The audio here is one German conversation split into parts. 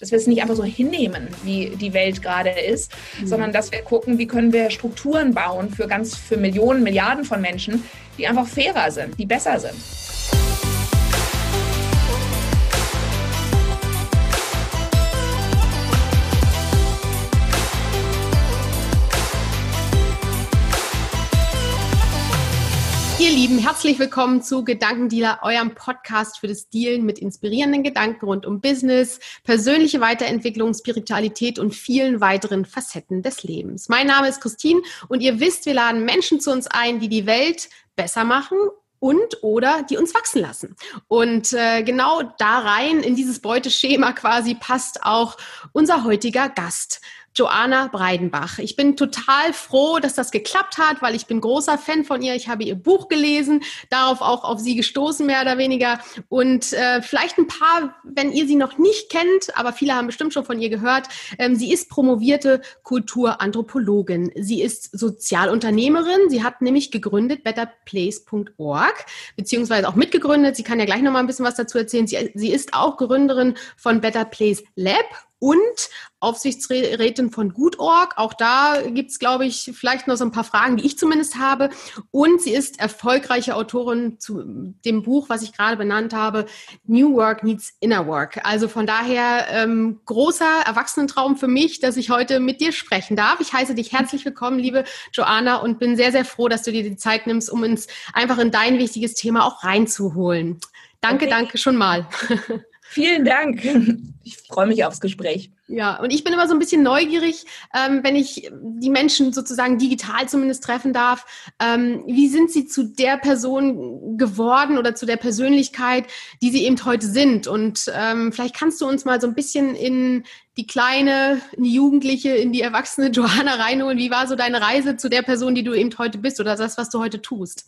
dass wir es nicht einfach so hinnehmen, wie die Welt gerade ist, mhm. sondern dass wir gucken, wie können wir Strukturen bauen für ganz, für Millionen, Milliarden von Menschen, die einfach fairer sind, die besser sind. Ihr Lieben, herzlich willkommen zu Gedankendealer, eurem Podcast für das Dealen mit inspirierenden Gedanken rund um Business, persönliche Weiterentwicklung, Spiritualität und vielen weiteren Facetten des Lebens. Mein Name ist Christine und ihr wisst, wir laden Menschen zu uns ein, die die Welt besser machen und oder die uns wachsen lassen. Und äh, genau da rein in dieses Beuteschema quasi passt auch unser heutiger Gast. Joanna Breidenbach. Ich bin total froh, dass das geklappt hat, weil ich bin großer Fan von ihr. Ich habe ihr Buch gelesen, darauf auch auf sie gestoßen, mehr oder weniger. Und äh, vielleicht ein paar, wenn ihr sie noch nicht kennt, aber viele haben bestimmt schon von ihr gehört. Ähm, sie ist promovierte Kulturanthropologin. Sie ist Sozialunternehmerin. Sie hat nämlich gegründet betterplace.org, beziehungsweise auch mitgegründet. Sie kann ja gleich noch mal ein bisschen was dazu erzählen. Sie, sie ist auch Gründerin von Better Place Lab und Aufsichtsrätin von Gutorg. Auch da gibt's, glaube ich, vielleicht noch so ein paar Fragen, die ich zumindest habe. Und sie ist erfolgreiche Autorin zu dem Buch, was ich gerade benannt habe, New Work Needs Inner Work. Also von daher ähm, großer Erwachsenentraum für mich, dass ich heute mit dir sprechen darf. Ich heiße dich herzlich willkommen, liebe Joanna, und bin sehr, sehr froh, dass du dir die Zeit nimmst, um uns einfach in dein wichtiges Thema auch reinzuholen. Danke, okay. danke schon mal. Vielen Dank. Ich freue mich aufs Gespräch. Ja, und ich bin immer so ein bisschen neugierig, ähm, wenn ich die Menschen sozusagen digital zumindest treffen darf. Ähm, wie sind sie zu der Person geworden oder zu der Persönlichkeit, die sie eben heute sind? Und ähm, vielleicht kannst du uns mal so ein bisschen in die kleine, in die Jugendliche, in die erwachsene Johanna reinholen. Wie war so deine Reise zu der Person, die du eben heute bist oder das, was du heute tust?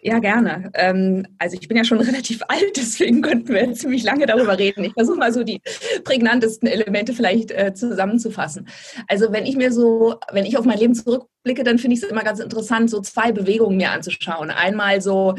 Ja, gerne. Ähm, also ich bin ja schon relativ alt, deswegen könnten wir ziemlich lange darüber reden. Ich versuche mal so die prägnantesten Elemente vielleicht äh, zusammenzufassen. Also wenn ich mir so, wenn ich auf mein Leben zurückblicke, dann finde ich es immer ganz interessant, so zwei Bewegungen mir anzuschauen. Einmal so,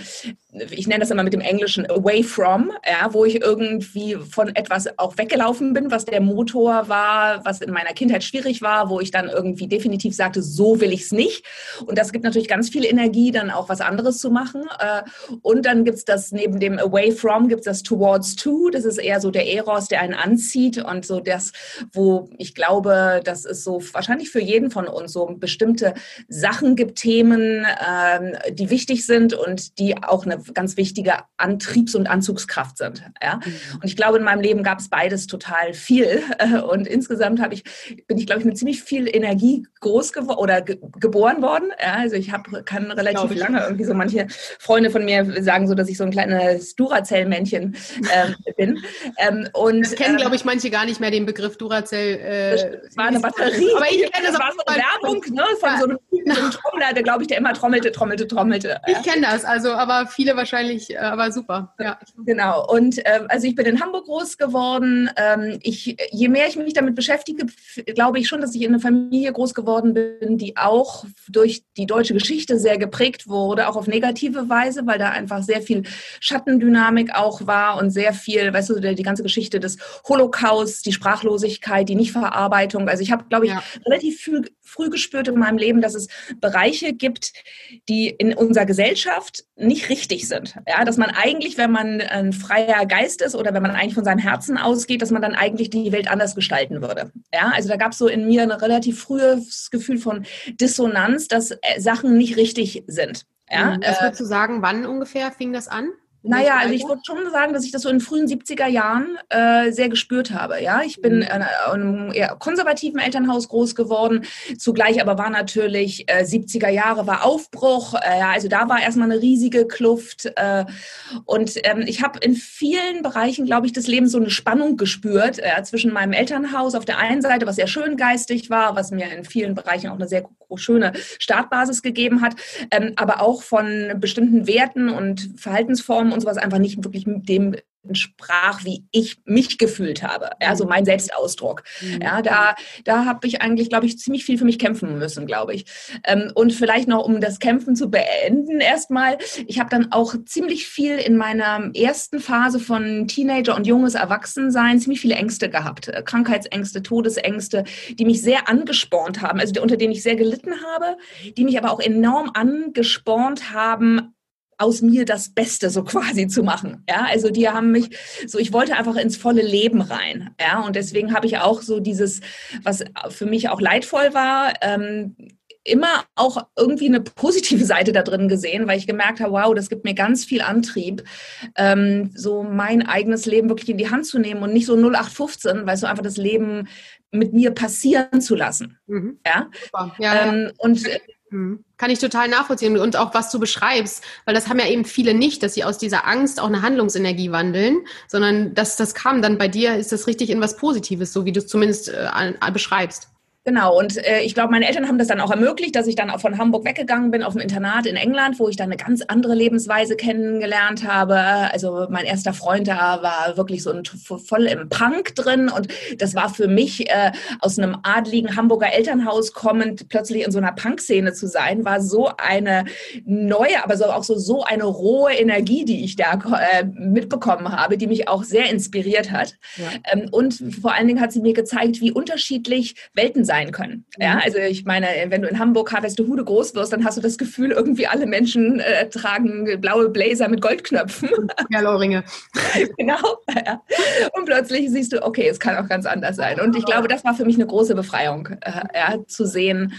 ich nenne das immer mit dem Englischen away from, ja, wo ich irgendwie von etwas auch weggelaufen bin, was der Motor war, was in meiner Kindheit schwierig war, wo ich dann irgendwie definitiv sagte, so will ich es nicht. Und das gibt natürlich ganz viel Energie, dann auch was anderes zu machen machen. Äh, und dann gibt es das neben dem Away From, gibt es das Towards To. Das ist eher so der Eros, der einen anzieht und so das, wo ich glaube, das ist so wahrscheinlich für jeden von uns so bestimmte Sachen gibt, Themen, ähm, die wichtig sind und die auch eine ganz wichtige Antriebs- und Anzugskraft sind. Ja? Mhm. Und ich glaube, in meinem Leben gab es beides total viel. Und insgesamt habe ich, bin ich, glaube ich, mit ziemlich viel Energie groß geworden oder ge geboren worden. Ja? Also ich habe, kann relativ lange irgendwie so manche Freunde von mir sagen so, dass ich so ein kleines Duracell-Männchen äh, bin. Ähm, und das kennen, ähm, glaube ich, manche gar nicht mehr den Begriff Duracell. Äh, das war eine Batterie. Aber ich kenne das, war so eine Werbung ne, von so einem Trommler, der, glaube ich, der immer trommelte, trommelte, trommelte. Ich kenne das, also, aber viele wahrscheinlich, äh, aber super. Ja. Genau. Und äh, also ich bin in Hamburg groß geworden. Ähm, ich, je mehr ich mich damit beschäftige, glaube ich schon, dass ich in einer Familie groß geworden bin, die auch durch die deutsche Geschichte sehr geprägt wurde, auch auf negative Weise, weil da einfach sehr viel Schattendynamik auch war und sehr viel, weißt du, die ganze Geschichte des Holocaust, die Sprachlosigkeit, die Nichtverarbeitung. Also ich habe, glaube ich, ja. relativ früh, früh gespürt in meinem Leben, dass es Bereiche gibt, die in unserer Gesellschaft nicht richtig sind. Ja, dass man eigentlich, wenn man ein freier Geist ist oder wenn man eigentlich von seinem Herzen ausgeht, dass man dann eigentlich die Welt anders gestalten würde. Ja, also da gab es so in mir ein relativ frühes Gefühl von Dissonanz, dass äh, Sachen nicht richtig sind. Ja, mhm. Was würdest du sagen, wann ungefähr fing das an? Naja, also ich würde schon sagen, dass ich das so in frühen 70er Jahren äh, sehr gespürt habe. Ja, ich bin mhm. in einem eher konservativen Elternhaus groß geworden. Zugleich aber war natürlich äh, 70er Jahre war Aufbruch. Äh, ja, also da war erstmal eine riesige Kluft. Äh, und ähm, ich habe in vielen Bereichen, glaube ich, des Lebens so eine Spannung gespürt äh, zwischen meinem Elternhaus auf der einen Seite, was sehr schön geistig war, was mir in vielen Bereichen auch eine sehr schöne Startbasis gegeben hat, ähm, aber auch von bestimmten Werten und Verhaltensformen und sowas einfach nicht wirklich dem entsprach, wie ich mich gefühlt habe. Ja, so mhm. mein Selbstausdruck. Mhm. Ja, da, da habe ich eigentlich, glaube ich, ziemlich viel für mich kämpfen müssen, glaube ich. Ähm, und vielleicht noch, um das Kämpfen zu beenden, erstmal, ich habe dann auch ziemlich viel in meiner ersten Phase von Teenager und junges Erwachsensein ziemlich viele Ängste gehabt. Äh, Krankheitsängste, Todesängste, die mich sehr angespornt haben, also unter denen ich sehr gelitten habe, die mich aber auch enorm angespornt haben, aus mir das Beste so quasi zu machen. Ja, also die haben mich so, ich wollte einfach ins volle Leben rein. Ja, und deswegen habe ich auch so dieses, was für mich auch leidvoll war, ähm, immer auch irgendwie eine positive Seite da drin gesehen, weil ich gemerkt habe, wow, das gibt mir ganz viel Antrieb, ähm, so mein eigenes Leben wirklich in die Hand zu nehmen und nicht so 0815, weil so einfach das Leben mit mir passieren zu lassen. Mhm. Ja, ja, ähm, ja. und. Kann ich total nachvollziehen. Und auch was du beschreibst, weil das haben ja eben viele nicht, dass sie aus dieser Angst auch eine Handlungsenergie wandeln, sondern dass das kam. Dann bei dir, ist das richtig in was Positives, so wie du es zumindest äh, beschreibst. Genau, und äh, ich glaube, meine Eltern haben das dann auch ermöglicht, dass ich dann auch von Hamburg weggegangen bin auf ein Internat in England, wo ich dann eine ganz andere Lebensweise kennengelernt habe. Also mein erster Freund da war wirklich so ein, voll im Punk drin und das war für mich äh, aus einem adligen Hamburger Elternhaus kommend plötzlich in so einer Punk-Szene zu sein, war so eine neue, aber so auch so, so eine rohe Energie, die ich da äh, mitbekommen habe, die mich auch sehr inspiriert hat. Ja. Ähm, und vor allen Dingen hat sie mir gezeigt, wie unterschiedlich Welten sein können. Ja, mhm. also ich meine, wenn du in Hamburg Harvestehude groß wirst, dann hast du das Gefühl, irgendwie alle Menschen äh, tragen blaue Blazer mit Goldknöpfen. Ja, Lauringe. genau. Ja. Und plötzlich siehst du, okay, es kann auch ganz anders sein. Und ich glaube, das war für mich eine große Befreiung, äh, ja, zu sehen,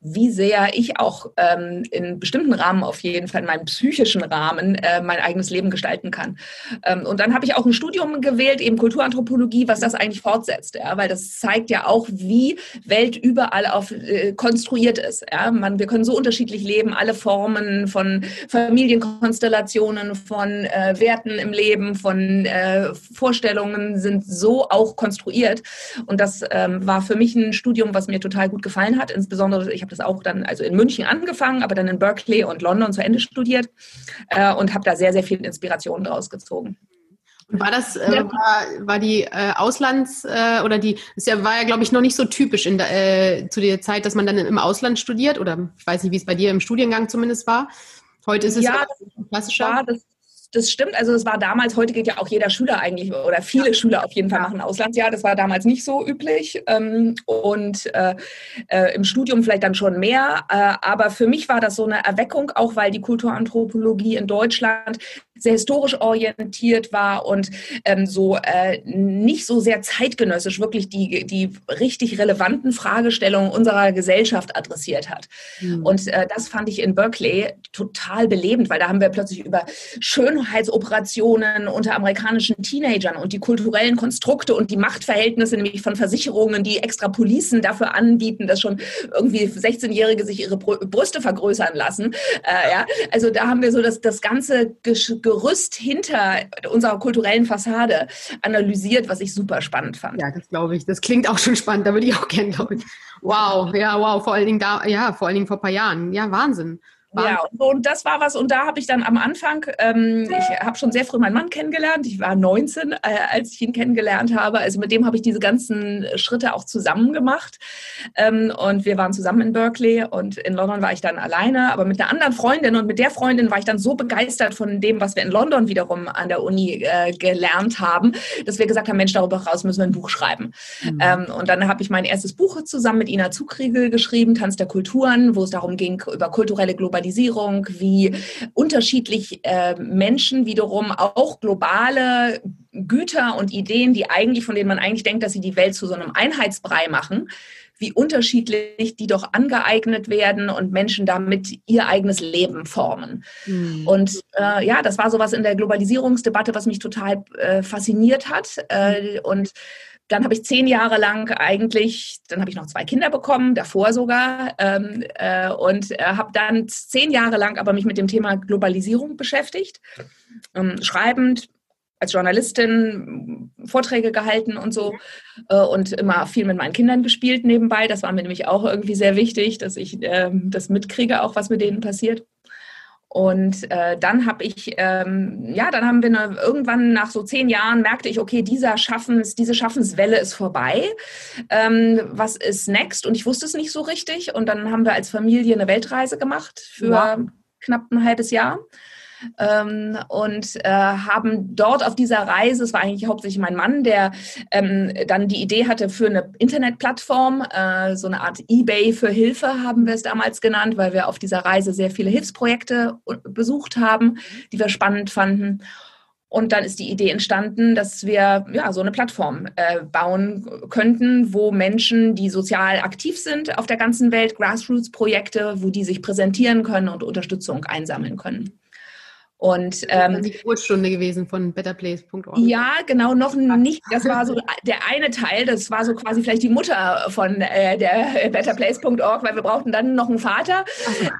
wie sehr ich auch ähm, in bestimmten Rahmen auf jeden Fall, in meinem psychischen Rahmen, äh, mein eigenes Leben gestalten kann. Ähm, und dann habe ich auch ein Studium gewählt, eben Kulturanthropologie, was das eigentlich fortsetzt, ja, weil das zeigt ja auch, wie Welt überall auf, äh, konstruiert ist. Ja? Man, wir können so unterschiedlich leben, alle Formen von Familienkonstellationen, von äh, Werten im Leben, von äh, Vorstellungen sind so auch konstruiert. Und das ähm, war für mich ein Studium, was mir total gut gefallen hat. Insbesondere, ich habe das auch dann also in München angefangen, aber dann in Berkeley und London zu Ende studiert äh, und habe da sehr, sehr viel Inspiration draus gezogen. War das, äh, war, war die äh, Auslands- äh, oder die, das ja, war ja, glaube ich, noch nicht so typisch in der, äh, zu der Zeit, dass man dann im Ausland studiert oder ich weiß nicht, wie es bei dir im Studiengang zumindest war. Heute ist es ja, klassischer. War, das, das stimmt. Also es war damals, heute geht ja auch jeder Schüler eigentlich, oder viele. Schüler auf jeden Fall machen Auslandsjahr. Das war damals nicht so üblich. Ähm, und äh, äh, im Studium vielleicht dann schon mehr. Äh, aber für mich war das so eine Erweckung, auch weil die Kulturanthropologie in Deutschland sehr historisch orientiert war und ähm, so äh, nicht so sehr zeitgenössisch wirklich die, die richtig relevanten Fragestellungen unserer Gesellschaft adressiert hat. Mhm. Und äh, das fand ich in Berkeley total belebend, weil da haben wir plötzlich über Schönheit Schönheitsoperationen unter amerikanischen Teenagern und die kulturellen Konstrukte und die Machtverhältnisse, nämlich von Versicherungen, die extra Policen dafür anbieten, dass schon irgendwie 16-Jährige sich ihre Brüste vergrößern lassen. Äh, ja, also da haben wir so das, das ganze Gerüst hinter unserer kulturellen Fassade analysiert, was ich super spannend fand. Ja, das glaube ich. Das klingt auch schon spannend. Da würde ich auch gerne, glaube ich. Wow, ja, wow. Vor allen Dingen da, ja, vor allen Dingen vor ein paar Jahren. Ja, Wahnsinn. Ja, und das war was. Und da habe ich dann am Anfang, ähm, ich habe schon sehr früh meinen Mann kennengelernt. Ich war 19, äh, als ich ihn kennengelernt habe. Also mit dem habe ich diese ganzen Schritte auch zusammen gemacht. Ähm, und wir waren zusammen in Berkeley und in London war ich dann alleine, aber mit einer anderen Freundin. Und mit der Freundin war ich dann so begeistert von dem, was wir in London wiederum an der Uni äh, gelernt haben, dass wir gesagt haben, Mensch, darüber raus müssen wir ein Buch schreiben. Mhm. Ähm, und dann habe ich mein erstes Buch zusammen mit Ina Zugriegel geschrieben, Tanz der Kulturen, wo es darum ging, über kulturelle Globalisierung Globalisierung, wie unterschiedlich äh, Menschen wiederum auch globale Güter und Ideen, die eigentlich, von denen man eigentlich denkt, dass sie die Welt zu so einem Einheitsbrei machen, wie unterschiedlich die doch angeeignet werden und Menschen damit ihr eigenes Leben formen. Mhm. Und äh, ja, das war sowas in der Globalisierungsdebatte, was mich total äh, fasziniert hat. Äh, und dann habe ich zehn Jahre lang eigentlich, dann habe ich noch zwei Kinder bekommen, davor sogar, ähm, äh, und äh, habe dann zehn Jahre lang aber mich mit dem Thema Globalisierung beschäftigt, ähm, schreibend, als Journalistin Vorträge gehalten und so äh, und immer viel mit meinen Kindern gespielt nebenbei. Das war mir nämlich auch irgendwie sehr wichtig, dass ich äh, das mitkriege, auch was mit denen passiert. Und äh, dann habe ich, ähm, ja, dann haben wir eine, irgendwann nach so zehn Jahren merkte ich, okay, dieser Schaffens, diese Schaffenswelle ist vorbei. Ähm, was ist next? Und ich wusste es nicht so richtig. Und dann haben wir als Familie eine Weltreise gemacht für ja. knapp ein halbes Jahr ähm, und äh, haben dort auf dieser Reise, es war eigentlich hauptsächlich mein Mann, der ähm, dann die Idee hatte für eine Internetplattform, äh, so eine Art eBay für Hilfe haben wir es damals genannt, weil wir auf dieser Reise sehr viele Hilfsprojekte besucht haben, die wir spannend fanden. Und dann ist die Idee entstanden, dass wir ja so eine Plattform äh, bauen könnten, wo Menschen, die sozial aktiv sind auf der ganzen Welt, Grassroots-Projekte, wo die sich präsentieren können und Unterstützung einsammeln können. Und ähm, die Geburtsstunde gewesen von betterplace.org. Ja, genau, noch nicht. Das war so der eine Teil, das war so quasi vielleicht die Mutter von äh, der betterplace.org, weil wir brauchten dann noch einen Vater.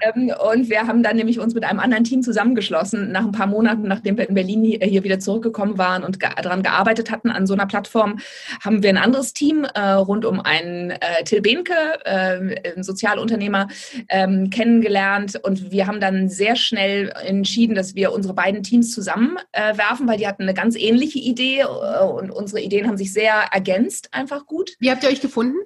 Ähm, und wir haben dann nämlich uns mit einem anderen Team zusammengeschlossen, nach ein paar Monaten, nachdem wir in Berlin hier wieder zurückgekommen waren und ge daran gearbeitet hatten an so einer Plattform, haben wir ein anderes Team äh, rund um einen äh, Till Behnke, äh, ein Sozialunternehmer, ähm, kennengelernt. Und wir haben dann sehr schnell entschieden, dass wir wir unsere beiden Teams zusammenwerfen, äh, weil die hatten eine ganz ähnliche Idee äh, und unsere Ideen haben sich sehr ergänzt, einfach gut. Wie habt ihr euch gefunden?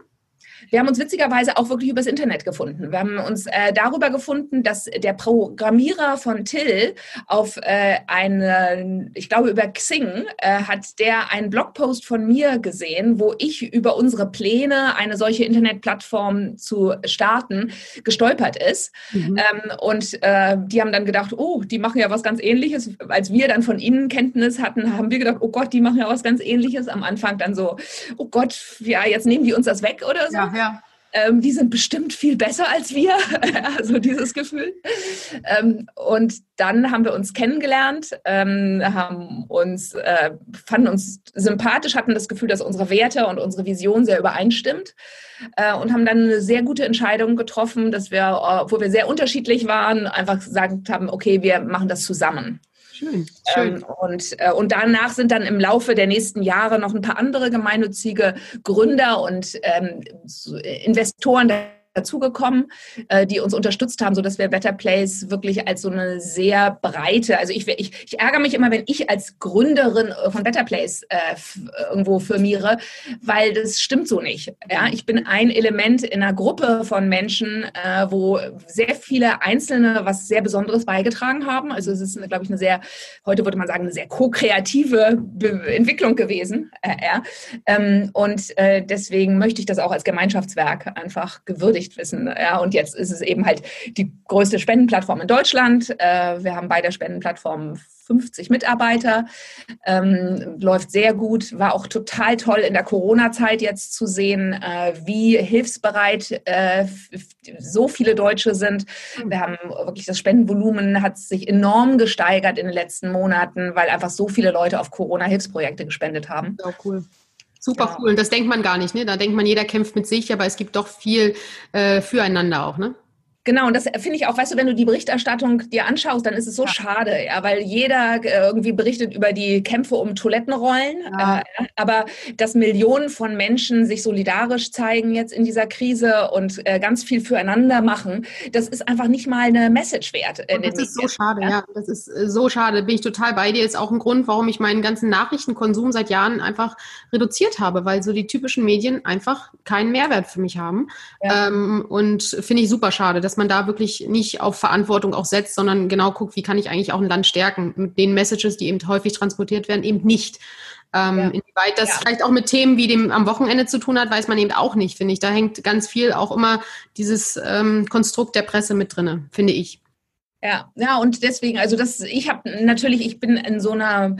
Wir haben uns witzigerweise auch wirklich übers Internet gefunden. Wir haben uns äh, darüber gefunden, dass der Programmierer von Till auf äh, eine, ich glaube über Xing, äh, hat der einen Blogpost von mir gesehen, wo ich über unsere Pläne, eine solche Internetplattform zu starten, gestolpert ist. Mhm. Ähm, und äh, die haben dann gedacht, oh, die machen ja was ganz ähnliches. Als wir dann von ihnen Kenntnis hatten, haben wir gedacht, oh Gott, die machen ja was ganz ähnliches. Am Anfang dann so, oh Gott, ja, jetzt nehmen die uns das weg oder so. Ja, ja. Ähm, die sind bestimmt viel besser als wir, also dieses Gefühl. Ähm, und dann haben wir uns kennengelernt, ähm, haben uns, äh, fanden uns sympathisch, hatten das Gefühl, dass unsere Werte und unsere Vision sehr übereinstimmt äh, und haben dann eine sehr gute Entscheidung getroffen, dass wir, obwohl wir sehr unterschiedlich waren, einfach gesagt haben, okay, wir machen das zusammen. Schön. schön. Ähm, und, äh, und danach sind dann im Laufe der nächsten Jahre noch ein paar andere gemeinnützige Gründer und ähm, Investoren dazugekommen, äh, die uns unterstützt haben, sodass wir Better Place wirklich als so eine sehr breite, also ich, ich, ich ärgere mich immer, wenn ich als Gründerin von Better Place äh, irgendwo firmiere, weil das stimmt so nicht. Ja? Ich bin ein Element in einer Gruppe von Menschen, äh, wo sehr viele Einzelne was sehr Besonderes beigetragen haben. Also es ist, glaube ich, eine sehr, heute würde man sagen, eine sehr ko-kreative Entwicklung gewesen. Äh, ja? ähm, und äh, deswegen möchte ich das auch als Gemeinschaftswerk einfach gewürdigen Übersicht wissen. Ja, und jetzt ist es eben halt die größte Spendenplattform in Deutschland. Äh, wir haben bei der Spendenplattform 50 Mitarbeiter, ähm, läuft sehr gut, war auch total toll in der Corona-Zeit jetzt zu sehen, äh, wie hilfsbereit äh, so viele Deutsche sind. Wir haben wirklich das Spendenvolumen hat sich enorm gesteigert in den letzten Monaten, weil einfach so viele Leute auf Corona-Hilfsprojekte gespendet haben. Ja, cool. Super ja. cool. Und das denkt man gar nicht, ne? Da denkt man, jeder kämpft mit sich, aber es gibt doch viel äh, füreinander auch, ne? Genau, und das finde ich auch, weißt du, wenn du die Berichterstattung dir anschaust, dann ist es so ja. schade, ja, weil jeder äh, irgendwie berichtet über die Kämpfe um Toilettenrollen. Ja. Äh, aber dass Millionen von Menschen sich solidarisch zeigen jetzt in dieser Krise und äh, ganz viel füreinander machen, das ist einfach nicht mal eine Message wert. das ist so schade, ja. ja. Das ist äh, so schade. Bin ich total bei dir. Ist auch ein Grund, warum ich meinen ganzen Nachrichtenkonsum seit Jahren einfach reduziert habe, weil so die typischen Medien einfach keinen Mehrwert für mich haben. Ähm, und finde ich super schade dass man da wirklich nicht auf Verantwortung auch setzt, sondern genau guckt, wie kann ich eigentlich auch ein Land stärken mit den Messages, die eben häufig transportiert werden, eben nicht. Ähm, ja. Inwieweit das ja. vielleicht auch mit Themen wie dem am Wochenende zu tun hat, weiß man eben auch nicht, finde ich. Da hängt ganz viel auch immer dieses ähm, Konstrukt der Presse mit drinne, finde ich. Ja, ja, und deswegen, also das, ich habe natürlich, ich bin in so einer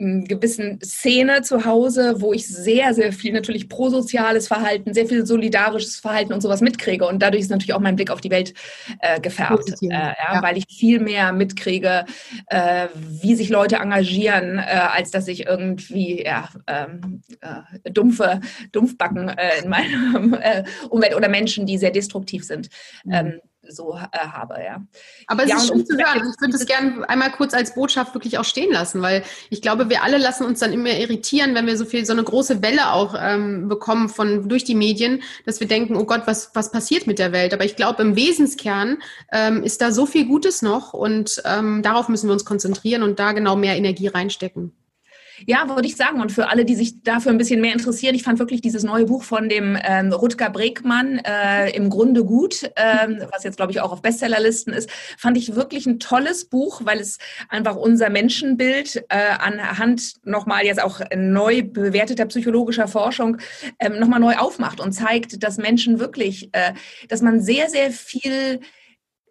gewissen Szene zu Hause, wo ich sehr, sehr viel natürlich prosoziales Verhalten, sehr viel solidarisches Verhalten und sowas mitkriege. Und dadurch ist natürlich auch mein Blick auf die Welt äh, gefärbt, äh, ja, ja. weil ich viel mehr mitkriege, äh, wie sich Leute engagieren, äh, als dass ich irgendwie ja, ähm, äh, dumpfe Dumpfbacken äh, in meiner Umwelt oder Menschen, die sehr destruktiv sind. Mhm. Ähm, so äh, habe. Ja. Aber es ja, ist schön zu hören. Ich würde es gerne einmal kurz als Botschaft wirklich auch stehen lassen, weil ich glaube, wir alle lassen uns dann immer irritieren, wenn wir so viel, so eine große Welle auch ähm, bekommen von durch die Medien, dass wir denken, oh Gott, was, was passiert mit der Welt? Aber ich glaube, im Wesenskern ähm, ist da so viel Gutes noch und ähm, darauf müssen wir uns konzentrieren und da genau mehr Energie reinstecken. Ja, würde ich sagen. Und für alle, die sich dafür ein bisschen mehr interessieren, ich fand wirklich dieses neue Buch von dem ähm, Rutger Bregmann äh, im Grunde gut, ähm, was jetzt, glaube ich, auch auf Bestsellerlisten ist, fand ich wirklich ein tolles Buch, weil es einfach unser Menschenbild äh, anhand nochmal jetzt auch neu bewerteter psychologischer Forschung ähm, nochmal neu aufmacht und zeigt, dass Menschen wirklich, äh, dass man sehr, sehr viel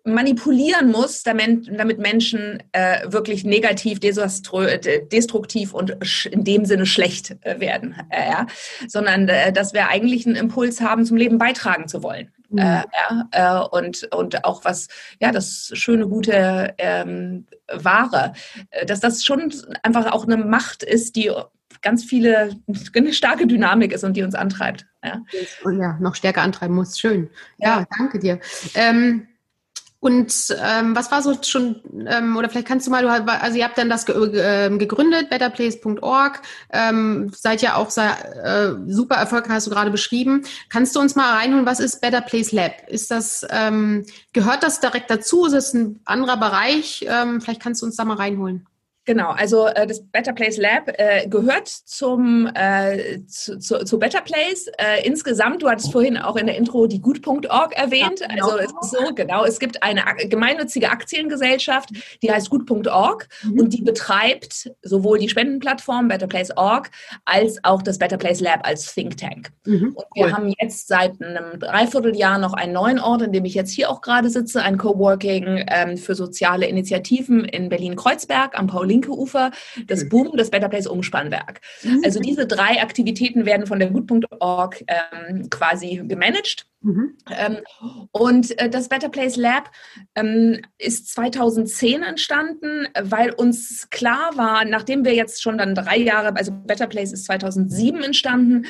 manipulieren muss, damit, damit Menschen äh, wirklich negativ, destruktiv und in dem Sinne schlecht äh, werden, äh, ja? sondern äh, dass wir eigentlich einen Impuls haben, zum Leben beitragen zu wollen. Mhm. Äh, ja? Äh, und, und auch was, ja, das schöne, gute ähm, Wahre, dass das schon einfach auch eine Macht ist, die ganz viele, eine starke Dynamik ist und die uns antreibt. Ja, ja noch stärker antreiben muss. Schön. Ja, ja. danke dir. Ähm, und ähm, was war so schon, ähm, oder vielleicht kannst du mal, du, also ihr habt dann das ge äh, gegründet, betterplace.org, ähm, seid ja auch sehr, äh, super erfolgreich, hast du gerade beschrieben. Kannst du uns mal reinholen, was ist Better Place Lab? Ist das, ähm, gehört das direkt dazu? Ist es ein anderer Bereich? Ähm, vielleicht kannst du uns da mal reinholen. Genau, also äh, das Better Place Lab äh, gehört zum äh, zu, zu, zu, Better Place. Äh, insgesamt, du hattest vorhin auch in der Intro die Gut.org erwähnt. Ja, genau. Also es ist so, genau, es gibt eine gemeinnützige Aktiengesellschaft, die heißt Gut.org mhm. und die betreibt sowohl die Spendenplattform Better Place Org als auch das Better Place Lab als Think Tank. Mhm, und wir cool. haben jetzt seit einem Dreivierteljahr noch einen neuen Ort, in dem ich jetzt hier auch gerade sitze, ein Coworking ähm, für soziale Initiativen in Berlin-Kreuzberg am Paulin linke Ufer, das Boom, das Better Place Umspannwerk. Mhm. Also diese drei Aktivitäten werden von der Gut.org ähm, quasi gemanagt. Mhm. Ähm, und äh, das Better Place Lab ähm, ist 2010 entstanden, weil uns klar war, nachdem wir jetzt schon dann drei Jahre, also Better Place ist 2007 entstanden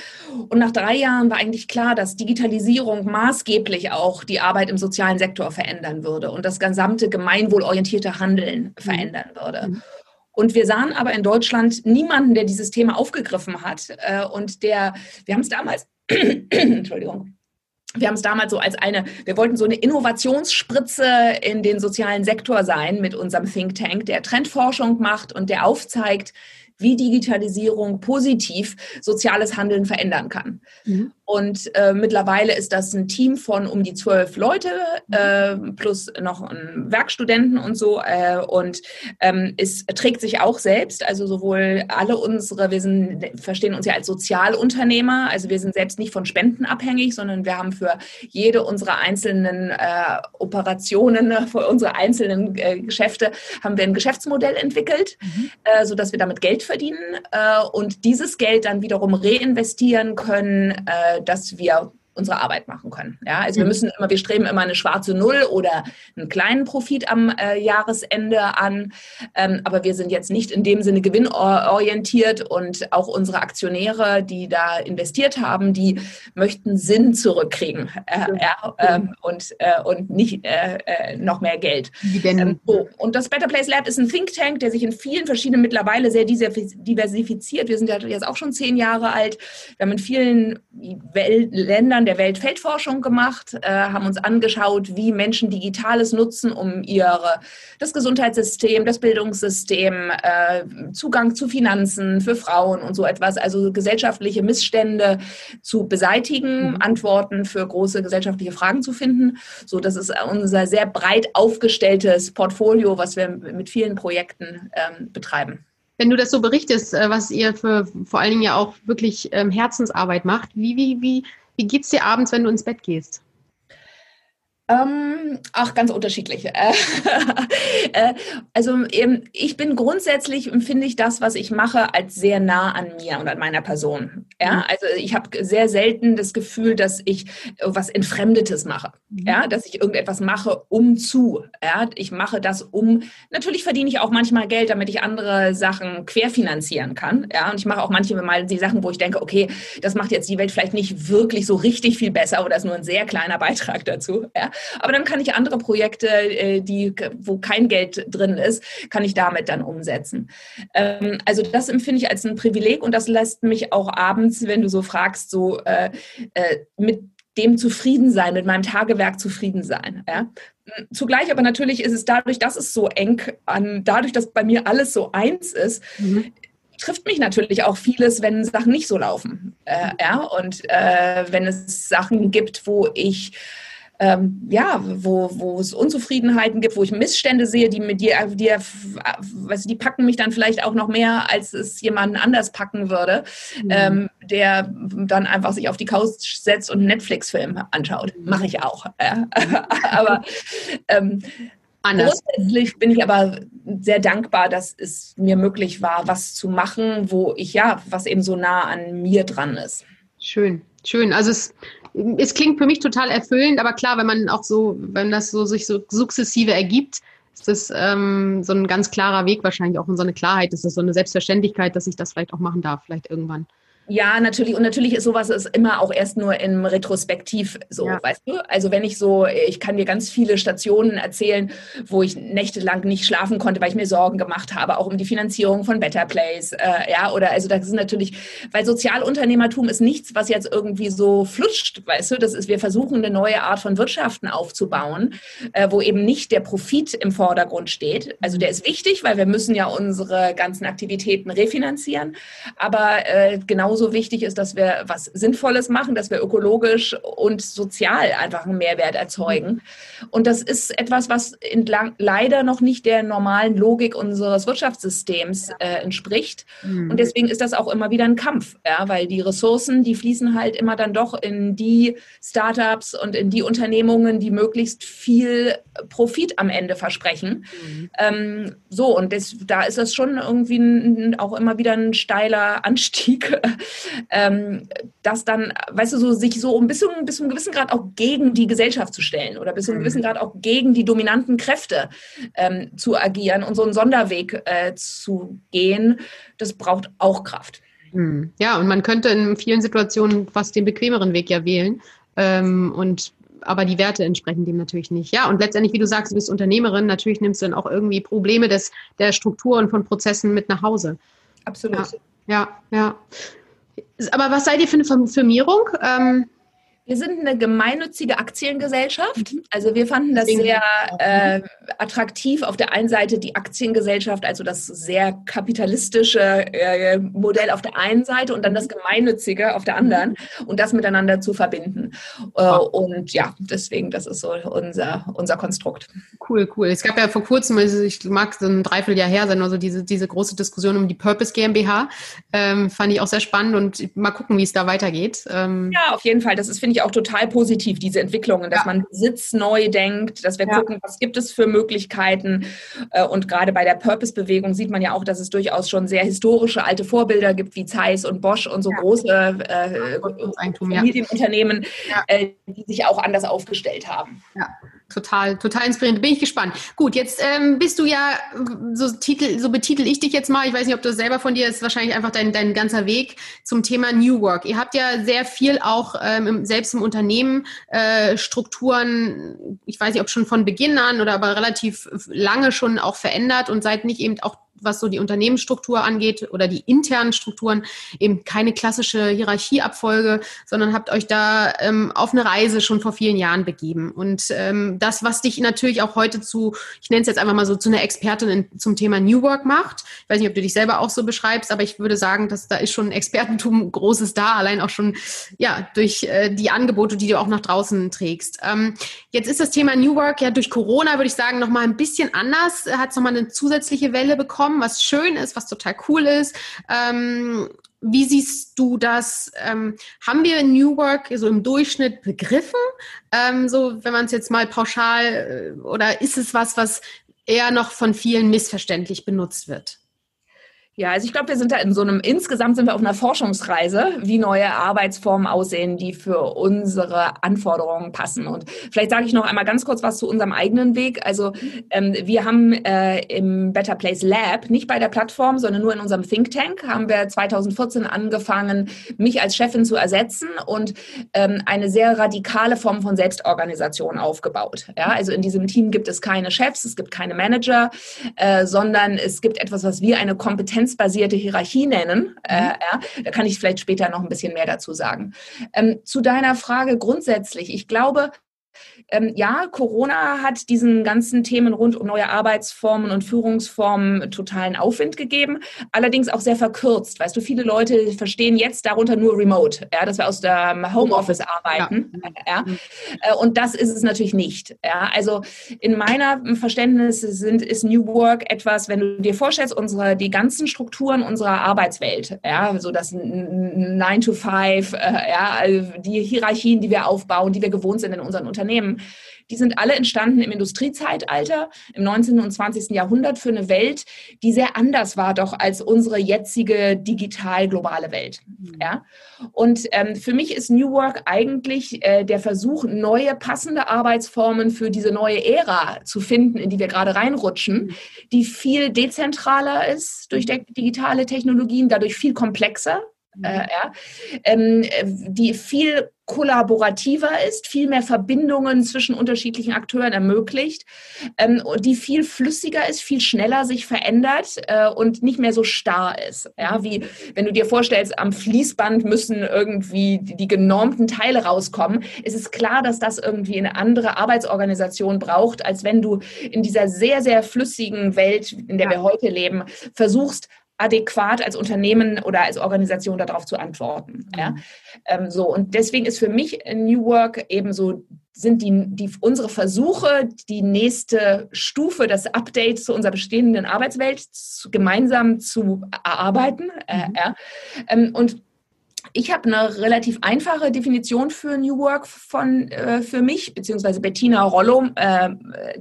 und nach drei Jahren war eigentlich klar, dass Digitalisierung maßgeblich auch die Arbeit im sozialen Sektor verändern würde und das gesamte gemeinwohlorientierte Handeln mhm. verändern würde. Mhm. Und wir sahen aber in Deutschland niemanden, der dieses Thema aufgegriffen hat. Äh, und der, wir haben es damals, Entschuldigung, wir haben es damals so als eine, wir wollten so eine Innovationsspritze in den sozialen Sektor sein mit unserem Think Tank, der Trendforschung macht und der aufzeigt, wie Digitalisierung positiv soziales Handeln verändern kann. Mhm. Und äh, mittlerweile ist das ein Team von um die zwölf Leute äh, plus noch ein Werkstudenten und so. Äh, und ähm, es trägt sich auch selbst. Also sowohl alle unsere, wir sind, verstehen uns ja als Sozialunternehmer. Also wir sind selbst nicht von Spenden abhängig, sondern wir haben für jede unserer einzelnen äh, Operationen, für unsere einzelnen äh, Geschäfte, haben wir ein Geschäftsmodell entwickelt, mhm. äh, sodass wir damit Geld verdienen äh, und dieses Geld dann wiederum reinvestieren können dass wir unsere Arbeit machen können. Ja, also wir mhm. müssen immer, wir streben immer eine schwarze Null oder einen kleinen Profit am äh, Jahresende an. Ähm, aber wir sind jetzt nicht in dem Sinne gewinnorientiert und auch unsere Aktionäre, die da investiert haben, die möchten Sinn zurückkriegen äh, ja, äh, und, und nicht äh, äh, noch mehr Geld. Ähm, so. Und das Better Place Lab ist ein Think Tank, der sich in vielen verschiedenen mittlerweile sehr diversifiziert. Wir sind ja jetzt auch schon zehn Jahre alt. Wir haben in vielen Ländern der Weltfeldforschung gemacht, äh, haben uns angeschaut, wie Menschen Digitales nutzen, um ihre, das Gesundheitssystem, das Bildungssystem, äh, Zugang zu Finanzen für Frauen und so etwas, also gesellschaftliche Missstände zu beseitigen, mhm. Antworten für große gesellschaftliche Fragen zu finden. So, das ist unser sehr breit aufgestelltes Portfolio, was wir mit vielen Projekten ähm, betreiben. Wenn du das so berichtest, äh, was ihr für vor allen Dingen ja auch wirklich ähm, Herzensarbeit macht, wie, wie, wie wie geht's dir abends, wenn du ins Bett gehst? Ähm, ach, ganz unterschiedlich. Äh, also ich bin grundsätzlich, empfinde ich das, was ich mache, als sehr nah an mir und an meiner Person. Ja, mhm. also ich habe sehr selten das Gefühl, dass ich was Entfremdetes mache. Mhm. Ja, dass ich irgendetwas mache, um zu. Ja, ich mache das um. Natürlich verdiene ich auch manchmal Geld, damit ich andere Sachen querfinanzieren kann. Ja, und ich mache auch manchmal die Sachen, wo ich denke, okay, das macht jetzt die Welt vielleicht nicht wirklich so richtig viel besser oder ist nur ein sehr kleiner Beitrag dazu. Ja, aber dann kann ich andere Projekte, äh, die, wo kein Geld drin ist, kann ich damit dann umsetzen. Ähm, also das empfinde ich als ein Privileg und das lässt mich auch abends, wenn du so fragst, so äh, äh, mit dem zufrieden sein, mit meinem Tagewerk zufrieden sein. Ja? Zugleich aber natürlich ist es dadurch, dass es so eng an, dadurch, dass bei mir alles so eins ist, mhm trifft mich natürlich auch vieles, wenn Sachen nicht so laufen. Äh, ja, und äh, wenn es Sachen gibt, wo ich ähm, ja, wo, wo es Unzufriedenheiten gibt, wo ich Missstände sehe, die mit dir, die, weißt du, die packen mich dann vielleicht auch noch mehr, als es jemanden anders packen würde, mhm. ähm, der dann einfach sich auf die Couch setzt und einen Netflix-Film anschaut. Mhm. Mache ich auch. Ja. aber ähm, Anders. Grundsätzlich bin ich aber sehr dankbar, dass es mir möglich war, was zu machen, wo ich ja, was eben so nah an mir dran ist. Schön, schön. Also es, es klingt für mich total erfüllend, aber klar, wenn man auch so, wenn das so sich so sukzessive ergibt, ist das ähm, so ein ganz klarer Weg wahrscheinlich auch und so eine Klarheit, ist das so eine Selbstverständlichkeit, dass ich das vielleicht auch machen darf, vielleicht irgendwann. Ja, natürlich. Und natürlich ist sowas ist immer auch erst nur im Retrospektiv so, ja. weißt du? Also wenn ich so, ich kann dir ganz viele Stationen erzählen, wo ich nächtelang nicht schlafen konnte, weil ich mir Sorgen gemacht habe, auch um die Finanzierung von Better Place, äh, ja, oder also das ist natürlich, weil Sozialunternehmertum ist nichts, was jetzt irgendwie so flutscht, weißt du? Das ist, wir versuchen eine neue Art von Wirtschaften aufzubauen, äh, wo eben nicht der Profit im Vordergrund steht. Also der ist wichtig, weil wir müssen ja unsere ganzen Aktivitäten refinanzieren, aber äh, genauso genauso wichtig ist, dass wir was Sinnvolles machen, dass wir ökologisch und sozial einfach einen Mehrwert erzeugen. Und das ist etwas, was entlang, leider noch nicht der normalen Logik unseres Wirtschaftssystems äh, entspricht. Mhm. Und deswegen ist das auch immer wieder ein Kampf, ja, weil die Ressourcen, die fließen halt immer dann doch in die Startups und in die Unternehmungen, die möglichst viel Profit am Ende versprechen. Mhm. Ähm, so, und das, da ist das schon irgendwie ein, auch immer wieder ein steiler Anstieg, ähm, das dann, weißt du, so sich so ein bisschen bis zu einem gewissen Grad auch gegen die Gesellschaft zu stellen oder bis zu einem mhm. gewissen Grad auch gegen die dominanten Kräfte ähm, zu agieren und so einen Sonderweg äh, zu gehen, das braucht auch Kraft. Mhm. Ja, und man könnte in vielen Situationen fast den bequemeren Weg ja wählen. Ähm, und aber die Werte entsprechen dem natürlich nicht. Ja, und letztendlich, wie du sagst, du bist Unternehmerin, natürlich nimmst du dann auch irgendwie Probleme des, der Strukturen von Prozessen mit nach Hause. Absolut. Ja, ja. ja. Aber was seid ihr für eine Firmierung? Ähm, wir sind eine gemeinnützige Aktiengesellschaft. Mhm. Also wir fanden das sehr äh, attraktiv. Auf der einen Seite die Aktiengesellschaft, also das sehr kapitalistische äh, Modell auf der einen Seite und dann das gemeinnützige auf der anderen und das miteinander zu verbinden. Äh, und ja, deswegen, das ist so unser, unser Konstrukt. Cool, cool. Es gab ja vor kurzem, also ich mag so ein Dreivierteljahr her sein, also diese, diese große Diskussion um die Purpose GmbH. Ähm, fand ich auch sehr spannend und mal gucken, wie es da weitergeht. Ähm, ja, auf jeden Fall. Das ist, finde ich, ich auch total positiv, diese Entwicklungen, dass ja. man Besitz neu denkt, dass wir ja. gucken, was gibt es für Möglichkeiten. Äh, und gerade bei der Purpose-Bewegung sieht man ja auch, dass es durchaus schon sehr historische alte Vorbilder gibt, wie Zeiss und Bosch und so ja. große äh, Familienunternehmen, äh, die sich auch anders aufgestellt haben. Ja total, total inspirierend. Bin ich gespannt. Gut, jetzt ähm, bist du ja, so Titel, so betitel ich dich jetzt mal. Ich weiß nicht, ob du selber von dir ist, wahrscheinlich einfach dein, dein ganzer Weg zum Thema New Work. Ihr habt ja sehr viel auch ähm, selbst im Unternehmen äh, Strukturen, ich weiß nicht, ob schon von Beginn an oder aber relativ lange schon auch verändert und seid nicht eben auch was so die Unternehmensstruktur angeht oder die internen Strukturen, eben keine klassische Hierarchieabfolge, sondern habt euch da ähm, auf eine Reise schon vor vielen Jahren begeben. Und ähm, das, was dich natürlich auch heute zu, ich nenne es jetzt einfach mal so, zu einer Expertin in, zum Thema New Work macht. Ich weiß nicht, ob du dich selber auch so beschreibst, aber ich würde sagen, dass da ist schon ein Expertentum Großes da, allein auch schon ja durch äh, die Angebote, die du auch nach draußen trägst. Ähm, jetzt ist das Thema New Work ja durch Corona, würde ich sagen, nochmal ein bisschen anders, hat es nochmal eine zusätzliche Welle bekommen bekommen, was schön ist, was total cool ist. Ähm, wie siehst du das? Ähm, haben wir New Work so im Durchschnitt begriffen? Ähm, so, wenn man es jetzt mal pauschal, äh, oder ist es was, was eher noch von vielen missverständlich benutzt wird? Ja, also ich glaube, wir sind da in so einem, insgesamt sind wir auf einer Forschungsreise, wie neue Arbeitsformen aussehen, die für unsere Anforderungen passen. Und vielleicht sage ich noch einmal ganz kurz was zu unserem eigenen Weg. Also ähm, wir haben äh, im Better Place Lab, nicht bei der Plattform, sondern nur in unserem Think Tank, haben wir 2014 angefangen, mich als Chefin zu ersetzen und ähm, eine sehr radikale Form von Selbstorganisation aufgebaut. Ja, also in diesem Team gibt es keine Chefs, es gibt keine Manager, äh, sondern es gibt etwas, was wir eine Kompetenz evidenzbasierte Hierarchie nennen. Äh, mhm. ja, da kann ich vielleicht später noch ein bisschen mehr dazu sagen. Ähm, zu deiner Frage grundsätzlich. Ich glaube, ähm, ja, Corona hat diesen ganzen Themen rund um neue Arbeitsformen und Führungsformen totalen Aufwind gegeben, allerdings auch sehr verkürzt. Weißt du, viele Leute verstehen jetzt darunter nur Remote, ja, dass wir aus dem Homeoffice arbeiten. Ja. ja. Äh, und das ist es natürlich nicht. Ja. Also in meiner Verständnis sind, ist New Work etwas, wenn du dir vorstellst, unsere, die ganzen Strukturen unserer Arbeitswelt, ja, so das 9 to 5, äh, ja, die Hierarchien, die wir aufbauen, die wir gewohnt sind in unseren Unternehmen, die sind alle entstanden im Industriezeitalter, im 19. und 20. Jahrhundert für eine Welt, die sehr anders war doch als unsere jetzige digital globale Welt. Mhm. Ja? Und ähm, für mich ist New Work eigentlich äh, der Versuch, neue passende Arbeitsformen für diese neue Ära zu finden, in die wir gerade reinrutschen, mhm. die viel dezentraler ist durch digitale Technologien, dadurch viel komplexer äh, ja, ähm, die viel kollaborativer ist, viel mehr Verbindungen zwischen unterschiedlichen Akteuren ermöglicht, ähm, die viel flüssiger ist, viel schneller sich verändert äh, und nicht mehr so starr ist. Ja, wie wenn du dir vorstellst, am Fließband müssen irgendwie die, die genormten Teile rauskommen, ist es klar, dass das irgendwie eine andere Arbeitsorganisation braucht, als wenn du in dieser sehr, sehr flüssigen Welt, in der ja. wir heute leben, versuchst, adäquat als Unternehmen oder als Organisation darauf zu antworten. Ja? Mhm. Ähm, so und deswegen ist für mich New Work eben so sind die, die unsere Versuche, die nächste Stufe, das Update zu unserer bestehenden Arbeitswelt zu, gemeinsam zu erarbeiten. Äh, mhm. ja? Ähm, und ich habe eine relativ einfache Definition für New Work von, äh, für mich, beziehungsweise Bettina Rollo, äh,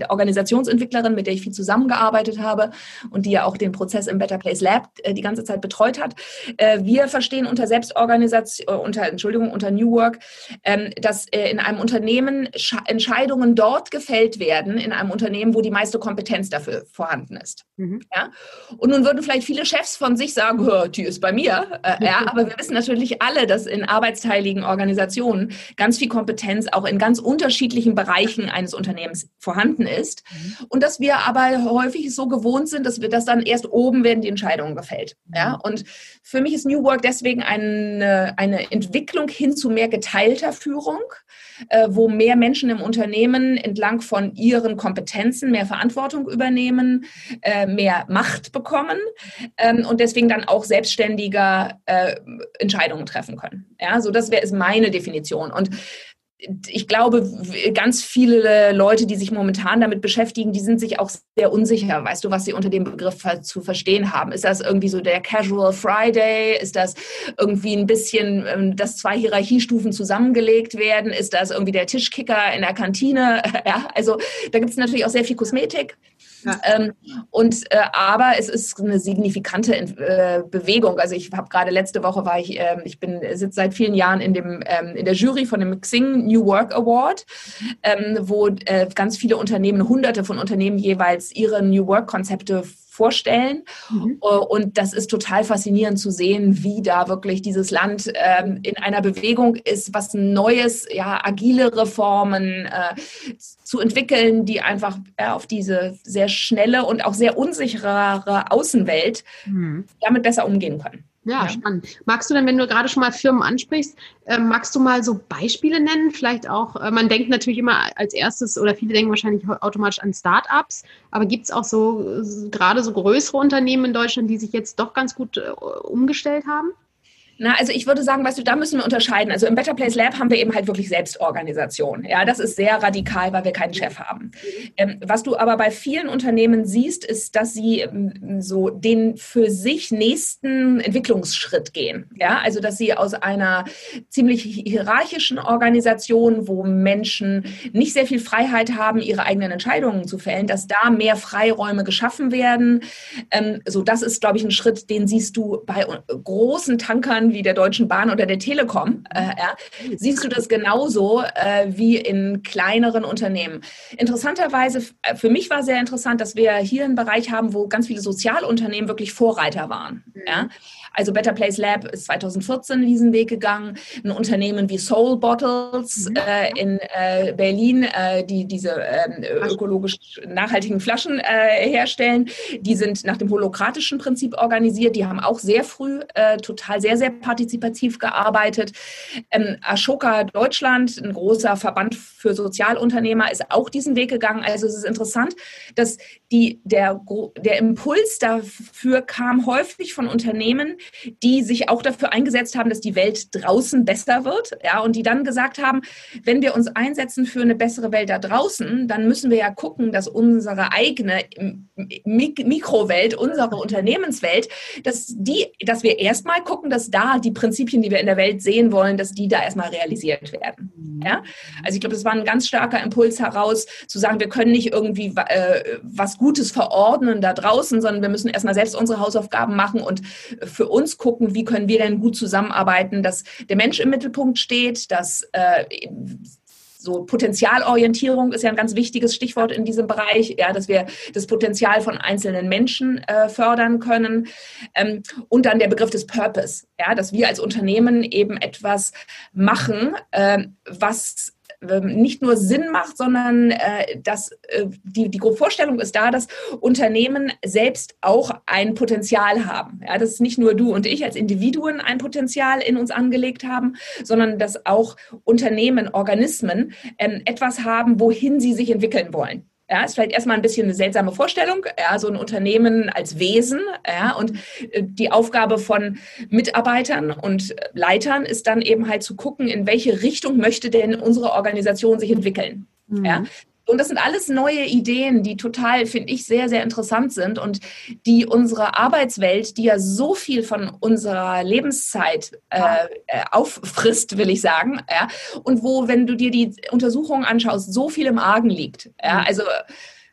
Organisationsentwicklerin, mit der ich viel zusammengearbeitet habe und die ja auch den Prozess im Better Place Lab äh, die ganze Zeit betreut hat. Äh, wir verstehen unter Selbstorganisation, äh, unter, Entschuldigung, unter New Work, ähm, dass äh, in einem Unternehmen Entscheidungen dort gefällt werden, in einem Unternehmen, wo die meiste Kompetenz dafür vorhanden ist. Mhm. Ja? Und nun würden vielleicht viele Chefs von sich sagen, die ist bei mir, ja, aber wir wissen natürlich alle, dass in arbeitsteiligen Organisationen ganz viel Kompetenz auch in ganz unterschiedlichen Bereichen eines Unternehmens vorhanden ist. Mhm. Und dass wir aber häufig so gewohnt sind, dass wir das dann erst oben werden die Entscheidungen gefällt. Ja? Mhm. Und für mich ist New Work deswegen eine, eine Entwicklung hin zu mehr geteilter Führung, wo mehr Menschen im Unternehmen entlang von ihren Kompetenzen mehr Verantwortung übernehmen, äh, mehr Macht bekommen ähm, und deswegen dann auch selbstständiger äh, Entscheidungen treffen können. Ja, so das wäre ist meine Definition. Und ich glaube, ganz viele Leute, die sich momentan damit beschäftigen, die sind sich auch sehr unsicher. Weißt du, was sie unter dem Begriff zu verstehen haben? Ist das irgendwie so der Casual Friday? Ist das irgendwie ein bisschen, ähm, dass zwei Hierarchiestufen zusammengelegt werden? Ist das irgendwie der Tischkicker in der Kantine? Ja, also da gibt es natürlich auch sehr viel Kosmetik. Ja. Ähm, und äh, aber es ist eine signifikante äh, Bewegung. Also ich habe gerade letzte Woche war ich, äh, ich bin sitze seit vielen Jahren in dem ähm, in der Jury von dem Xing New Work Award, ähm, wo äh, ganz viele Unternehmen, Hunderte von Unternehmen jeweils ihre New Work Konzepte vorstellen. Mhm. Äh, und das ist total faszinierend zu sehen, wie da wirklich dieses Land ähm, in einer Bewegung ist, was Neues, ja, agile Reformen äh, zu entwickeln, die einfach ja, auf diese sehr schnelle und auch sehr unsichere Außenwelt mhm. damit besser umgehen können. Ja, ja, spannend. Magst du denn, wenn du gerade schon mal Firmen ansprichst, äh, magst du mal so Beispiele nennen? Vielleicht auch, äh, man denkt natürlich immer als erstes, oder viele denken wahrscheinlich automatisch an Startups, aber gibt es auch so äh, gerade so größere Unternehmen in Deutschland, die sich jetzt doch ganz gut äh, umgestellt haben? Na, also ich würde sagen, weißt du, da müssen wir unterscheiden. Also im Better Place Lab haben wir eben halt wirklich Selbstorganisation. Ja, das ist sehr radikal, weil wir keinen Chef haben. Ähm, was du aber bei vielen Unternehmen siehst, ist, dass sie ähm, so den für sich nächsten Entwicklungsschritt gehen. Ja, also dass sie aus einer ziemlich hierarchischen Organisation, wo Menschen nicht sehr viel Freiheit haben, ihre eigenen Entscheidungen zu fällen, dass da mehr Freiräume geschaffen werden. Ähm, so, das ist, glaube ich, ein Schritt, den siehst du bei großen Tankern wie der Deutschen Bahn oder der Telekom, äh, ja, siehst du das genauso äh, wie in kleineren Unternehmen. Interessanterweise, äh, für mich war sehr interessant, dass wir hier einen Bereich haben, wo ganz viele Sozialunternehmen wirklich Vorreiter waren. Mhm. Ja. Also Better Place Lab ist 2014 diesen Weg gegangen. Ein Unternehmen wie Soul Bottles mhm. äh, in äh, Berlin, äh, die diese ähm, ökologisch nachhaltigen Flaschen äh, herstellen, die sind nach dem holokratischen Prinzip organisiert. Die haben auch sehr früh äh, total sehr, sehr partizipativ gearbeitet. Ähm, Ashoka Deutschland, ein großer Verband für Sozialunternehmer, ist auch diesen Weg gegangen. Also es ist interessant, dass die, der, der Impuls dafür kam häufig von Unternehmen, die sich auch dafür eingesetzt haben, dass die Welt draußen besser wird, ja, und die dann gesagt haben, wenn wir uns einsetzen für eine bessere Welt da draußen, dann müssen wir ja gucken, dass unsere eigene Mik Mikrowelt, unsere Unternehmenswelt, dass die, dass wir erstmal gucken, dass da die Prinzipien, die wir in der Welt sehen wollen, dass die da erstmal realisiert werden. Ja? Also ich glaube, das war ein ganz starker Impuls heraus, zu sagen, wir können nicht irgendwie äh, was Gutes verordnen da draußen, sondern wir müssen erstmal selbst unsere Hausaufgaben machen und für uns gucken, wie können wir denn gut zusammenarbeiten, dass der Mensch im Mittelpunkt steht, dass äh, so Potenzialorientierung ist ja ein ganz wichtiges Stichwort in diesem Bereich, ja, dass wir das Potenzial von einzelnen Menschen äh, fördern können. Ähm, und dann der Begriff des Purpose, ja, dass wir als Unternehmen eben etwas machen, äh, was nicht nur Sinn macht, sondern äh, dass äh, die, die Vorstellung ist da, dass Unternehmen selbst auch ein Potenzial haben. Ja, dass nicht nur du und ich als Individuen ein Potenzial in uns angelegt haben, sondern dass auch Unternehmen, Organismen ähm, etwas haben, wohin sie sich entwickeln wollen. Ja, ist vielleicht erstmal ein bisschen eine seltsame Vorstellung, ja, so ein Unternehmen als Wesen, ja, und äh, die Aufgabe von Mitarbeitern und Leitern ist dann eben halt zu gucken, in welche Richtung möchte denn unsere Organisation sich entwickeln. Mhm. Ja, und das sind alles neue Ideen, die total, finde ich, sehr, sehr interessant sind und die unsere Arbeitswelt, die ja so viel von unserer Lebenszeit äh, äh, auffrisst, will ich sagen, ja, und wo, wenn du dir die Untersuchungen anschaust, so viel im Argen liegt. Ja, mhm. also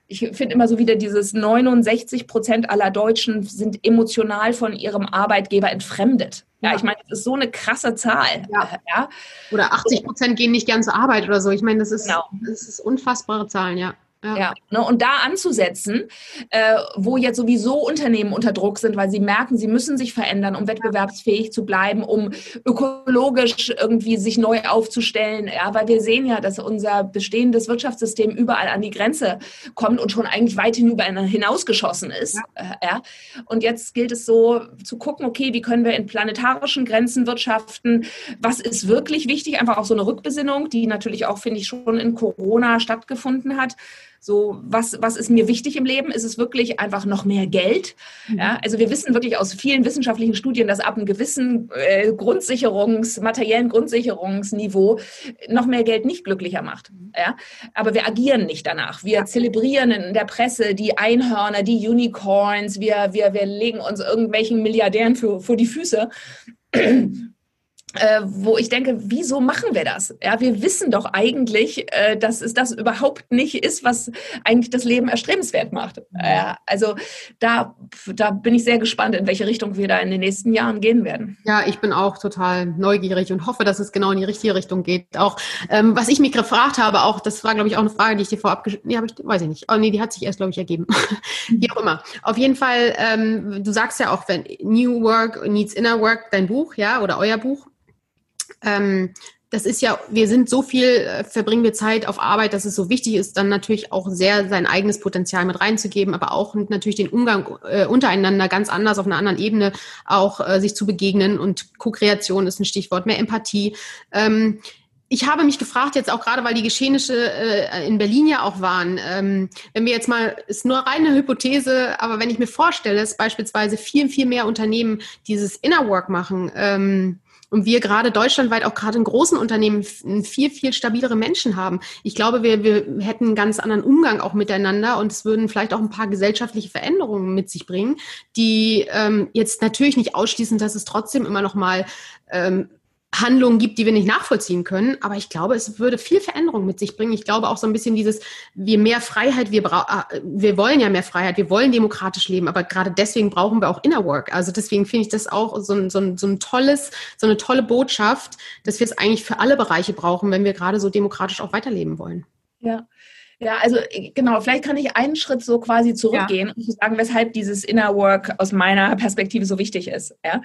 ich finde immer so wieder dieses 69 Prozent aller Deutschen sind emotional von ihrem Arbeitgeber entfremdet. Ja, ja. ich meine, das ist so eine krasse Zahl. Ja. ja. Oder 80 Prozent gehen nicht gern zur Arbeit oder so. Ich meine, das ist, genau. das ist unfassbare Zahlen, ja. Ja. ne, und da anzusetzen, äh, wo jetzt sowieso Unternehmen unter Druck sind, weil sie merken, sie müssen sich verändern, um wettbewerbsfähig zu bleiben, um ökologisch irgendwie sich neu aufzustellen. Ja, weil wir sehen ja, dass unser bestehendes Wirtschaftssystem überall an die Grenze kommt und schon eigentlich weit hinüber hinausgeschossen ist. Ja. Äh, ja. Und jetzt gilt es so zu gucken, okay, wie können wir in planetarischen Grenzen wirtschaften? Was ist wirklich wichtig? Einfach auch so eine Rückbesinnung, die natürlich auch, finde ich, schon in Corona stattgefunden hat so, was, was ist mir wichtig im Leben? Ist es wirklich einfach noch mehr Geld? Mhm. Ja, also wir wissen wirklich aus vielen wissenschaftlichen Studien, dass ab einem gewissen äh, Grundsicherungs, materiellen Grundsicherungsniveau noch mehr Geld nicht glücklicher macht. Mhm. Ja, aber wir agieren nicht danach. Wir ja. zelebrieren in der Presse die Einhörner, die Unicorns. Wir, wir, wir legen uns irgendwelchen Milliardären für, vor die Füße äh, wo ich denke, wieso machen wir das? Ja, wir wissen doch eigentlich, äh, dass es das überhaupt nicht ist, was eigentlich das Leben erstrebenswert macht. Äh, also da, da bin ich sehr gespannt, in welche Richtung wir da in den nächsten Jahren gehen werden. Ja, ich bin auch total neugierig und hoffe, dass es genau in die richtige Richtung geht. Auch ähm, was ich mich gefragt habe, auch das war, glaube ich, auch eine Frage, die ich dir vorab, nee, habe ich, weiß ich nicht. Oh nee, die hat sich erst, glaube ich, ergeben. Wie auch immer. Auf jeden Fall, ähm, du sagst ja auch, wenn New Work needs Inner Work, dein Buch, ja, oder euer Buch ähm, das ist ja, wir sind so viel, äh, verbringen wir Zeit auf Arbeit, dass es so wichtig ist, dann natürlich auch sehr sein eigenes Potenzial mit reinzugeben, aber auch natürlich den Umgang äh, untereinander ganz anders auf einer anderen Ebene auch äh, sich zu begegnen und Co-Kreation ist ein Stichwort, mehr Empathie. Ähm, ich habe mich gefragt, jetzt auch gerade, weil die Geschehnisse äh, in Berlin ja auch waren, ähm, wenn wir jetzt mal, ist nur reine Hypothese, aber wenn ich mir vorstelle, dass beispielsweise viel, viel mehr Unternehmen dieses Inner Work machen ähm, und wir gerade deutschlandweit auch gerade in großen Unternehmen viel, viel stabilere Menschen haben. Ich glaube, wir, wir hätten einen ganz anderen Umgang auch miteinander und es würden vielleicht auch ein paar gesellschaftliche Veränderungen mit sich bringen, die ähm, jetzt natürlich nicht ausschließen, dass es trotzdem immer noch mal ähm, Handlungen gibt, die wir nicht nachvollziehen können. Aber ich glaube, es würde viel Veränderung mit sich bringen. Ich glaube auch so ein bisschen dieses, wir mehr Freiheit, wir, äh, wir wollen ja mehr Freiheit, wir wollen demokratisch leben, aber gerade deswegen brauchen wir auch Inner Work. Also deswegen finde ich das auch so ein, so, ein, so ein tolles, so eine tolle Botschaft, dass wir es eigentlich für alle Bereiche brauchen, wenn wir gerade so demokratisch auch weiterleben wollen. Ja, ja, also äh, genau, vielleicht kann ich einen Schritt so quasi zurückgehen ja. und sagen, weshalb dieses Inner Work aus meiner Perspektive so wichtig ist. Ja?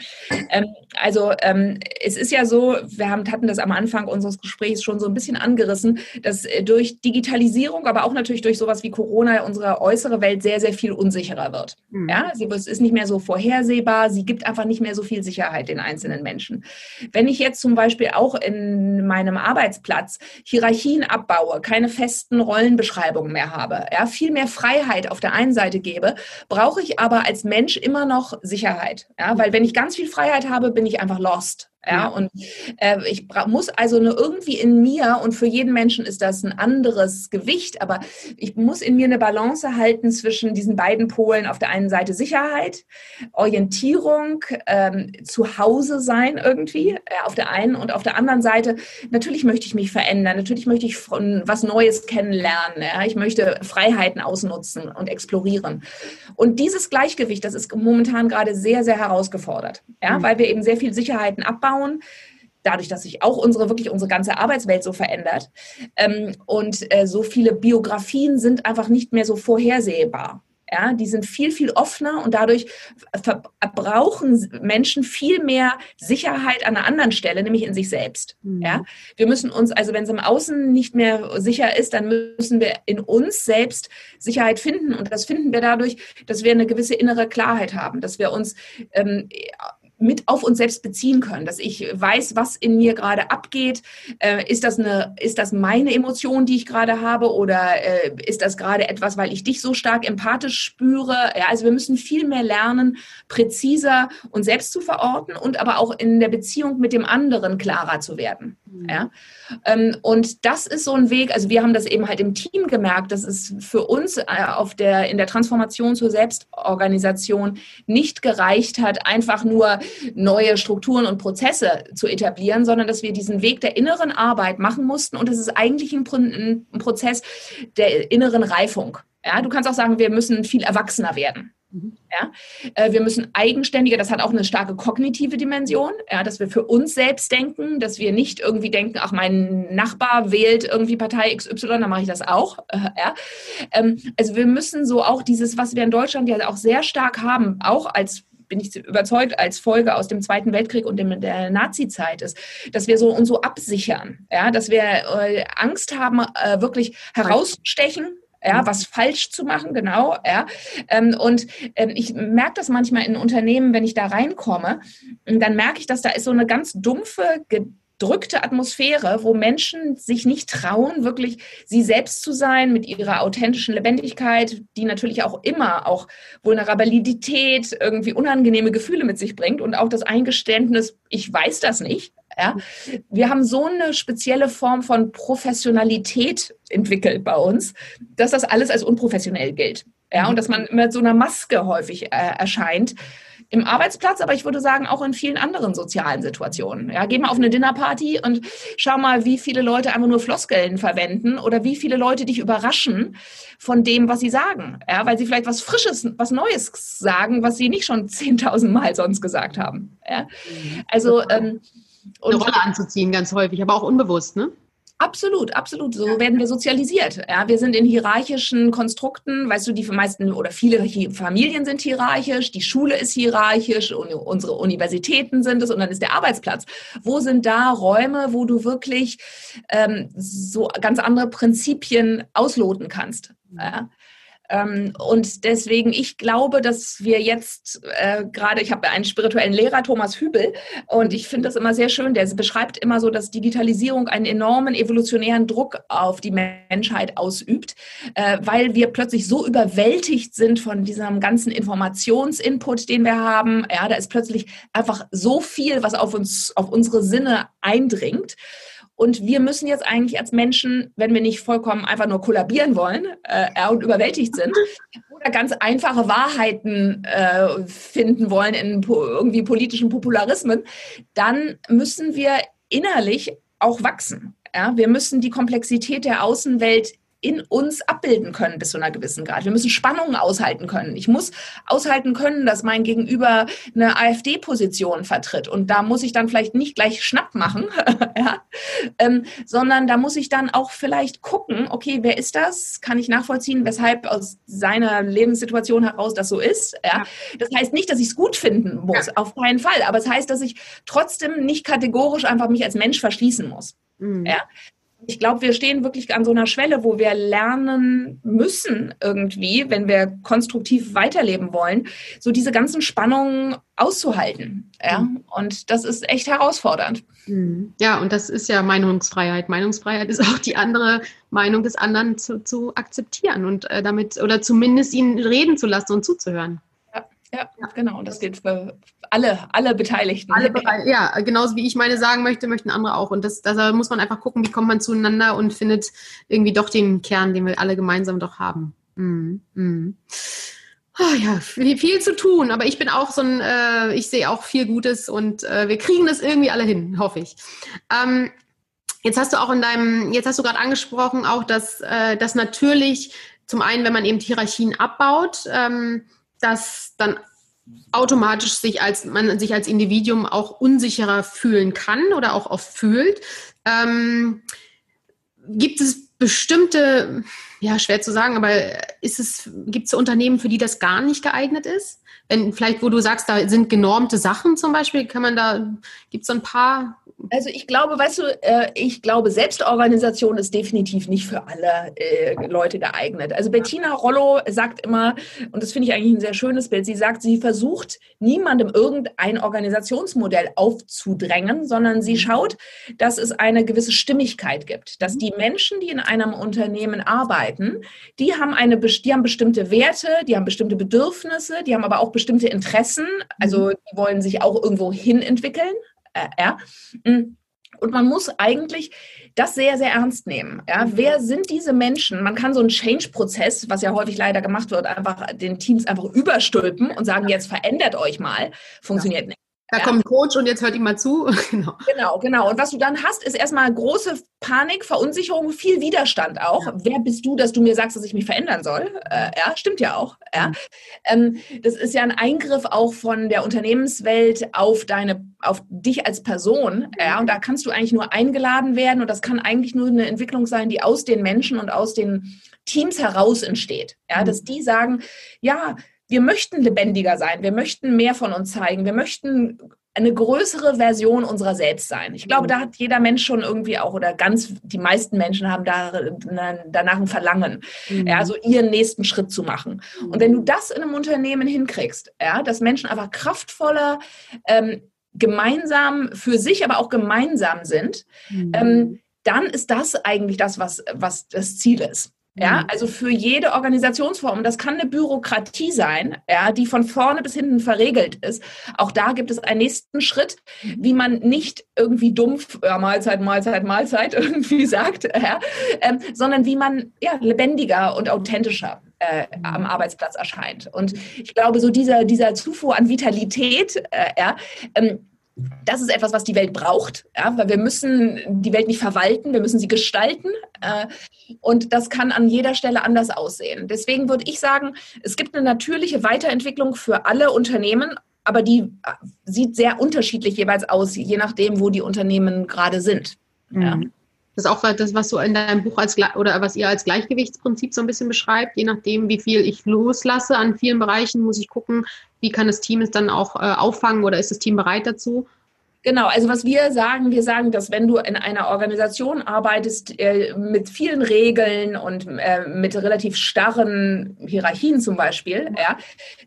Ähm, also ähm, es ist ja so, wir haben, hatten das am Anfang unseres Gesprächs schon so ein bisschen angerissen, dass äh, durch Digitalisierung, aber auch natürlich durch sowas wie Corona unsere äußere Welt sehr, sehr viel unsicherer wird. Mhm. Ja, sie ist nicht mehr so vorhersehbar, sie gibt einfach nicht mehr so viel Sicherheit den einzelnen Menschen. Wenn ich jetzt zum Beispiel auch in meinem Arbeitsplatz Hierarchien abbaue, keine festen Rollen Rollenbeschreibung mehr habe, ja, viel mehr Freiheit auf der einen Seite gebe, brauche ich aber als Mensch immer noch Sicherheit. Ja, weil wenn ich ganz viel Freiheit habe, bin ich einfach lost. Ja, und äh, ich muss also eine, irgendwie in mir, und für jeden Menschen ist das ein anderes Gewicht, aber ich muss in mir eine Balance halten zwischen diesen beiden Polen. Auf der einen Seite Sicherheit, Orientierung, ähm, zu Hause sein irgendwie, äh, auf der einen und auf der anderen Seite, natürlich möchte ich mich verändern, natürlich möchte ich von was Neues kennenlernen, ja? ich möchte Freiheiten ausnutzen und explorieren. Und dieses Gleichgewicht, das ist momentan gerade sehr, sehr herausgefordert, ja? Mhm. weil wir eben sehr viel Sicherheiten abbauen aufbauen dadurch, dass sich auch unsere wirklich unsere ganze Arbeitswelt so verändert ähm, und äh, so viele Biografien sind einfach nicht mehr so vorhersehbar. Ja, die sind viel, viel offener und dadurch brauchen Menschen viel mehr Sicherheit an einer anderen Stelle, nämlich in sich selbst. Mhm. Ja, wir müssen uns, also wenn es im Außen nicht mehr sicher ist, dann müssen wir in uns selbst Sicherheit finden und das finden wir dadurch, dass wir eine gewisse innere Klarheit haben, dass wir uns ähm, mit auf uns selbst beziehen können, dass ich weiß, was in mir gerade abgeht. Äh, ist, das eine, ist das meine Emotion, die ich gerade habe oder äh, ist das gerade etwas, weil ich dich so stark empathisch spüre? Ja, also wir müssen viel mehr lernen, präziser uns selbst zu verorten und aber auch in der Beziehung mit dem anderen klarer zu werden. Ja? Ähm, und das ist so ein Weg, also wir haben das eben halt im Team gemerkt, dass es für uns äh, auf der, in der Transformation zur Selbstorganisation nicht gereicht hat, einfach nur neue Strukturen und Prozesse zu etablieren, sondern dass wir diesen Weg der inneren Arbeit machen mussten und es ist eigentlich ein, ein Prozess der inneren Reifung. Ja, du kannst auch sagen, wir müssen viel erwachsener werden. Mhm. Ja, äh, wir müssen eigenständiger, das hat auch eine starke kognitive Dimension, ja, dass wir für uns selbst denken, dass wir nicht irgendwie denken, ach, mein Nachbar wählt irgendwie Partei XY, dann mache ich das auch. Äh, ja. Ähm, also wir müssen so auch dieses, was wir in Deutschland ja auch sehr stark haben, auch als bin ich überzeugt, als Folge aus dem Zweiten Weltkrieg und dem, der Nazi-Zeit ist, dass wir so uns so absichern, ja, dass wir äh, Angst haben, äh, wirklich herausstechen ja, mhm. was falsch zu machen, genau, ja. Ähm, und ähm, ich merke das manchmal in Unternehmen, wenn ich da reinkomme, dann merke ich, dass da ist so eine ganz dumpfe, gedrückte Atmosphäre, wo Menschen sich nicht trauen, wirklich sie selbst zu sein mit ihrer authentischen Lebendigkeit, die natürlich auch immer auch Vulnerabilität, irgendwie unangenehme Gefühle mit sich bringt und auch das Eingeständnis, ich weiß das nicht, ja? Wir haben so eine spezielle Form von Professionalität entwickelt bei uns, dass das alles als unprofessionell gilt. Ja, und dass man mit so einer Maske häufig äh, erscheint im Arbeitsplatz, aber ich würde sagen auch in vielen anderen sozialen Situationen. Ja, geh mal auf eine Dinnerparty und schau mal, wie viele Leute einfach nur Floskeln verwenden oder wie viele Leute dich überraschen von dem, was sie sagen. Ja, weil sie vielleicht was Frisches, was Neues sagen, was sie nicht schon 10.000 Mal sonst gesagt haben. Ja, also ähm, eine Rolle anzuziehen, ganz häufig, aber auch unbewusst, ne? Absolut, absolut. So werden wir sozialisiert. Ja, wir sind in hierarchischen Konstrukten. Weißt du, die meisten oder viele Familien sind hierarchisch, die Schule ist hierarchisch, unsere Universitäten sind es und dann ist der Arbeitsplatz. Wo sind da Räume, wo du wirklich ähm, so ganz andere Prinzipien ausloten kannst? Ja? Ähm, und deswegen, ich glaube, dass wir jetzt äh, gerade, ich habe einen spirituellen Lehrer, Thomas Hübel, und ich finde das immer sehr schön, der beschreibt immer so, dass Digitalisierung einen enormen evolutionären Druck auf die Menschheit ausübt, äh, weil wir plötzlich so überwältigt sind von diesem ganzen Informationsinput, den wir haben. Ja, da ist plötzlich einfach so viel, was auf uns, auf unsere Sinne eindringt. Und wir müssen jetzt eigentlich als Menschen, wenn wir nicht vollkommen einfach nur kollabieren wollen äh, und überwältigt sind, oder ganz einfache Wahrheiten äh, finden wollen in po irgendwie politischen Popularismen, dann müssen wir innerlich auch wachsen. Ja? Wir müssen die Komplexität der Außenwelt in uns abbilden können bis zu einer gewissen Grad. Wir müssen Spannungen aushalten können. Ich muss aushalten können, dass mein Gegenüber eine AfD-Position vertritt. Und da muss ich dann vielleicht nicht gleich Schnapp machen, ja, ähm, sondern da muss ich dann auch vielleicht gucken, okay, wer ist das? Kann ich nachvollziehen, weshalb aus seiner Lebenssituation heraus das so ist? Ja? Das heißt nicht, dass ich es gut finden muss, ja. auf keinen Fall. Aber es heißt, dass ich trotzdem nicht kategorisch einfach mich als Mensch verschließen muss. Mhm. Ja? Ich glaube, wir stehen wirklich an so einer Schwelle, wo wir lernen müssen irgendwie, wenn wir konstruktiv weiterleben wollen, so diese ganzen Spannungen auszuhalten. Ja, mhm. und das ist echt herausfordernd. Mhm. Ja, und das ist ja Meinungsfreiheit. Meinungsfreiheit ist auch die andere Meinung des anderen zu, zu akzeptieren und äh, damit oder zumindest ihn reden zu lassen und zuzuhören. Ja, genau. Und das gilt für alle, alle Beteiligten. Alle ja, genauso wie ich meine sagen möchte, möchten andere auch. Und das, da muss man einfach gucken, wie kommt man zueinander und findet irgendwie doch den Kern, den wir alle gemeinsam doch haben. Mhm. Mhm. Oh ja, viel, viel, zu tun, aber ich bin auch so ein, äh, ich sehe auch viel Gutes und äh, wir kriegen das irgendwie alle hin, hoffe ich. Ähm, jetzt hast du auch in deinem, jetzt hast du gerade angesprochen, auch dass, äh, dass natürlich zum einen, wenn man eben Hierarchien abbaut, ähm, dass dann automatisch sich als man sich als Individuum auch unsicherer fühlen kann oder auch oft fühlt. Ähm, gibt es bestimmte, ja, schwer zu sagen, aber ist es, gibt es Unternehmen, für die das gar nicht geeignet ist? Wenn vielleicht, wo du sagst, da sind genormte Sachen zum Beispiel, kann man da, gibt es so ein paar also ich glaube, weißt du, äh, ich glaube, Selbstorganisation ist definitiv nicht für alle äh, Leute geeignet. Also Bettina Rollo sagt immer, und das finde ich eigentlich ein sehr schönes Bild, sie sagt, sie versucht niemandem irgendein Organisationsmodell aufzudrängen, sondern sie mhm. schaut, dass es eine gewisse Stimmigkeit gibt, dass die Menschen, die in einem Unternehmen arbeiten, die haben eine, die haben bestimmte Werte, die haben bestimmte Bedürfnisse, die haben aber auch bestimmte Interessen, also mhm. die wollen sich auch irgendwo hin entwickeln äh, ja. Mm. Und man muss eigentlich das sehr, sehr ernst nehmen. Ja, mhm. wer sind diese Menschen? Man kann so einen Change-Prozess, was ja häufig leider gemacht wird, einfach den Teams einfach überstülpen und sagen, jetzt verändert euch mal. Funktioniert ja. Da ja. kommt ein Coach und jetzt hört ihm mal zu. genau. genau, genau. Und was du dann hast, ist erstmal große Panik, Verunsicherung, viel Widerstand auch. Ja. Wer bist du, dass du mir sagst, dass ich mich verändern soll? Äh, ja, stimmt ja auch. Ja. Mhm. Ähm, das ist ja ein Eingriff auch von der Unternehmenswelt auf deine, auf dich als Person. Mhm. Ja, und da kannst du eigentlich nur eingeladen werden und das kann eigentlich nur eine Entwicklung sein, die aus den Menschen und aus den Teams heraus entsteht. Ja, mhm. dass die sagen, ja, wir möchten lebendiger sein, wir möchten mehr von uns zeigen, wir möchten eine größere Version unserer selbst sein. Ich glaube, da hat jeder Mensch schon irgendwie auch oder ganz die meisten Menschen haben da, danach ein Verlangen, mhm. ja, so ihren nächsten Schritt zu machen. Und wenn du das in einem Unternehmen hinkriegst, ja, dass Menschen einfach kraftvoller ähm, gemeinsam für sich, aber auch gemeinsam sind, mhm. ähm, dann ist das eigentlich das, was, was das Ziel ist. Ja, mhm. also für jede Organisationsform, das kann eine Bürokratie sein, ja, die von vorne bis hinten verregelt ist. Auch da gibt es einen nächsten Schritt, wie man nicht irgendwie dumpf ja, Mahlzeit, Mahlzeit, Mahlzeit irgendwie sagt, ja, ähm, sondern wie man ja, lebendiger und authentischer äh, am mhm. Arbeitsplatz erscheint. Und ich glaube, so dieser, dieser Zufuhr an Vitalität, äh, ja, ähm, das ist etwas, was die Welt braucht, ja, weil wir müssen die Welt nicht verwalten, wir müssen sie gestalten äh, und das kann an jeder Stelle anders aussehen. Deswegen würde ich sagen, es gibt eine natürliche Weiterentwicklung für alle Unternehmen, aber die äh, sieht sehr unterschiedlich jeweils aus, je nachdem, wo die Unternehmen gerade sind. Ja. Mhm. Das ist auch das, was du in deinem Buch als oder was ihr als Gleichgewichtsprinzip so ein bisschen beschreibt. Je nachdem, wie viel ich loslasse an vielen Bereichen, muss ich gucken, wie kann das Team es dann auch äh, auffangen oder ist das Team bereit dazu? Genau, also was wir sagen, wir sagen, dass wenn du in einer Organisation arbeitest äh, mit vielen Regeln und äh, mit relativ starren Hierarchien zum Beispiel, ja,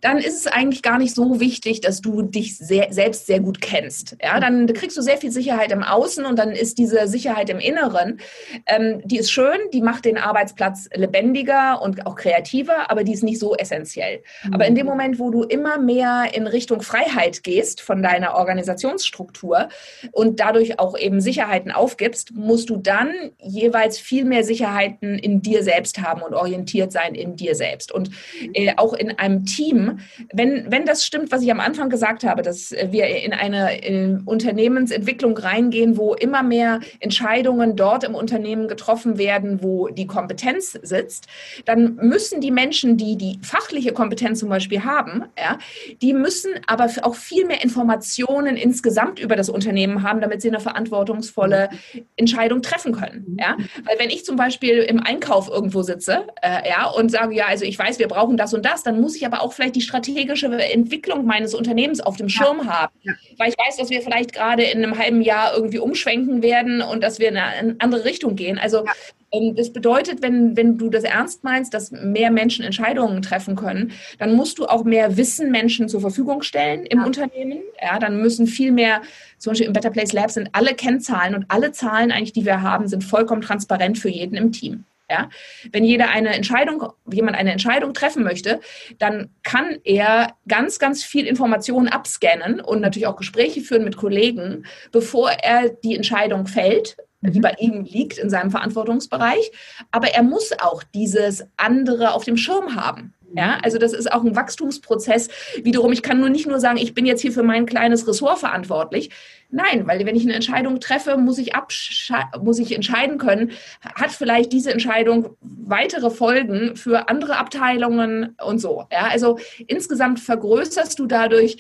dann ist es eigentlich gar nicht so wichtig, dass du dich sehr, selbst sehr gut kennst. Ja, dann kriegst du sehr viel Sicherheit im Außen und dann ist diese Sicherheit im Inneren, ähm, die ist schön, die macht den Arbeitsplatz lebendiger und auch kreativer, aber die ist nicht so essentiell. Mhm. Aber in dem Moment, wo du immer mehr in Richtung Freiheit gehst von deiner Organisationsstruktur, Struktur und dadurch auch eben Sicherheiten aufgibst, musst du dann jeweils viel mehr Sicherheiten in dir selbst haben und orientiert sein in dir selbst. Und äh, auch in einem Team, wenn, wenn das stimmt, was ich am Anfang gesagt habe, dass wir in eine in Unternehmensentwicklung reingehen, wo immer mehr Entscheidungen dort im Unternehmen getroffen werden, wo die Kompetenz sitzt, dann müssen die Menschen, die die fachliche Kompetenz zum Beispiel haben, ja, die müssen aber auch viel mehr Informationen insgesamt über über das Unternehmen haben, damit sie eine verantwortungsvolle Entscheidung treffen können. Ja? Weil wenn ich zum Beispiel im Einkauf irgendwo sitze äh, ja, und sage, ja, also ich weiß, wir brauchen das und das, dann muss ich aber auch vielleicht die strategische Entwicklung meines Unternehmens auf dem Schirm ja. haben. Ja. Weil ich weiß, dass wir vielleicht gerade in einem halben Jahr irgendwie umschwenken werden und dass wir in eine andere Richtung gehen. Also ja. Ähm, das bedeutet, wenn, wenn du das ernst meinst, dass mehr Menschen Entscheidungen treffen können, dann musst du auch mehr Wissen Menschen zur Verfügung stellen im ja. Unternehmen. Ja, dann müssen viel mehr, zum Beispiel im Better Place Lab sind alle Kennzahlen und alle Zahlen eigentlich, die wir haben, sind vollkommen transparent für jeden im Team. Ja? Wenn jeder eine Entscheidung, jemand eine Entscheidung treffen möchte, dann kann er ganz, ganz viel Informationen abscannen und natürlich auch Gespräche führen mit Kollegen, bevor er die Entscheidung fällt die bei ihm liegt in seinem Verantwortungsbereich. Aber er muss auch dieses andere auf dem Schirm haben. Ja, also das ist auch ein Wachstumsprozess. Wiederum, ich kann nur nicht nur sagen, ich bin jetzt hier für mein kleines Ressort verantwortlich. Nein, weil wenn ich eine Entscheidung treffe, muss ich, muss ich entscheiden können, hat vielleicht diese Entscheidung weitere Folgen für andere Abteilungen und so. Ja, also insgesamt vergrößerst du dadurch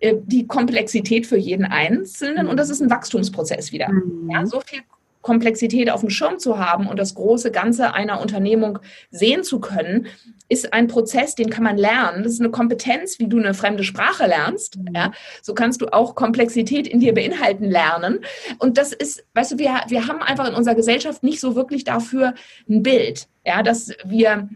äh, die Komplexität für jeden Einzelnen und das ist ein Wachstumsprozess wieder. Mhm. Ja, so viel Komplexität auf dem Schirm zu haben und das große Ganze einer Unternehmung sehen zu können, ist ein Prozess, den kann man lernen. Das ist eine Kompetenz, wie du eine fremde Sprache lernst. Mhm. Ja, so kannst du auch Komplexität in dir beinhalten lernen. Und das ist, weißt du, wir, wir haben einfach in unserer Gesellschaft nicht so wirklich dafür ein Bild, ja, dass wir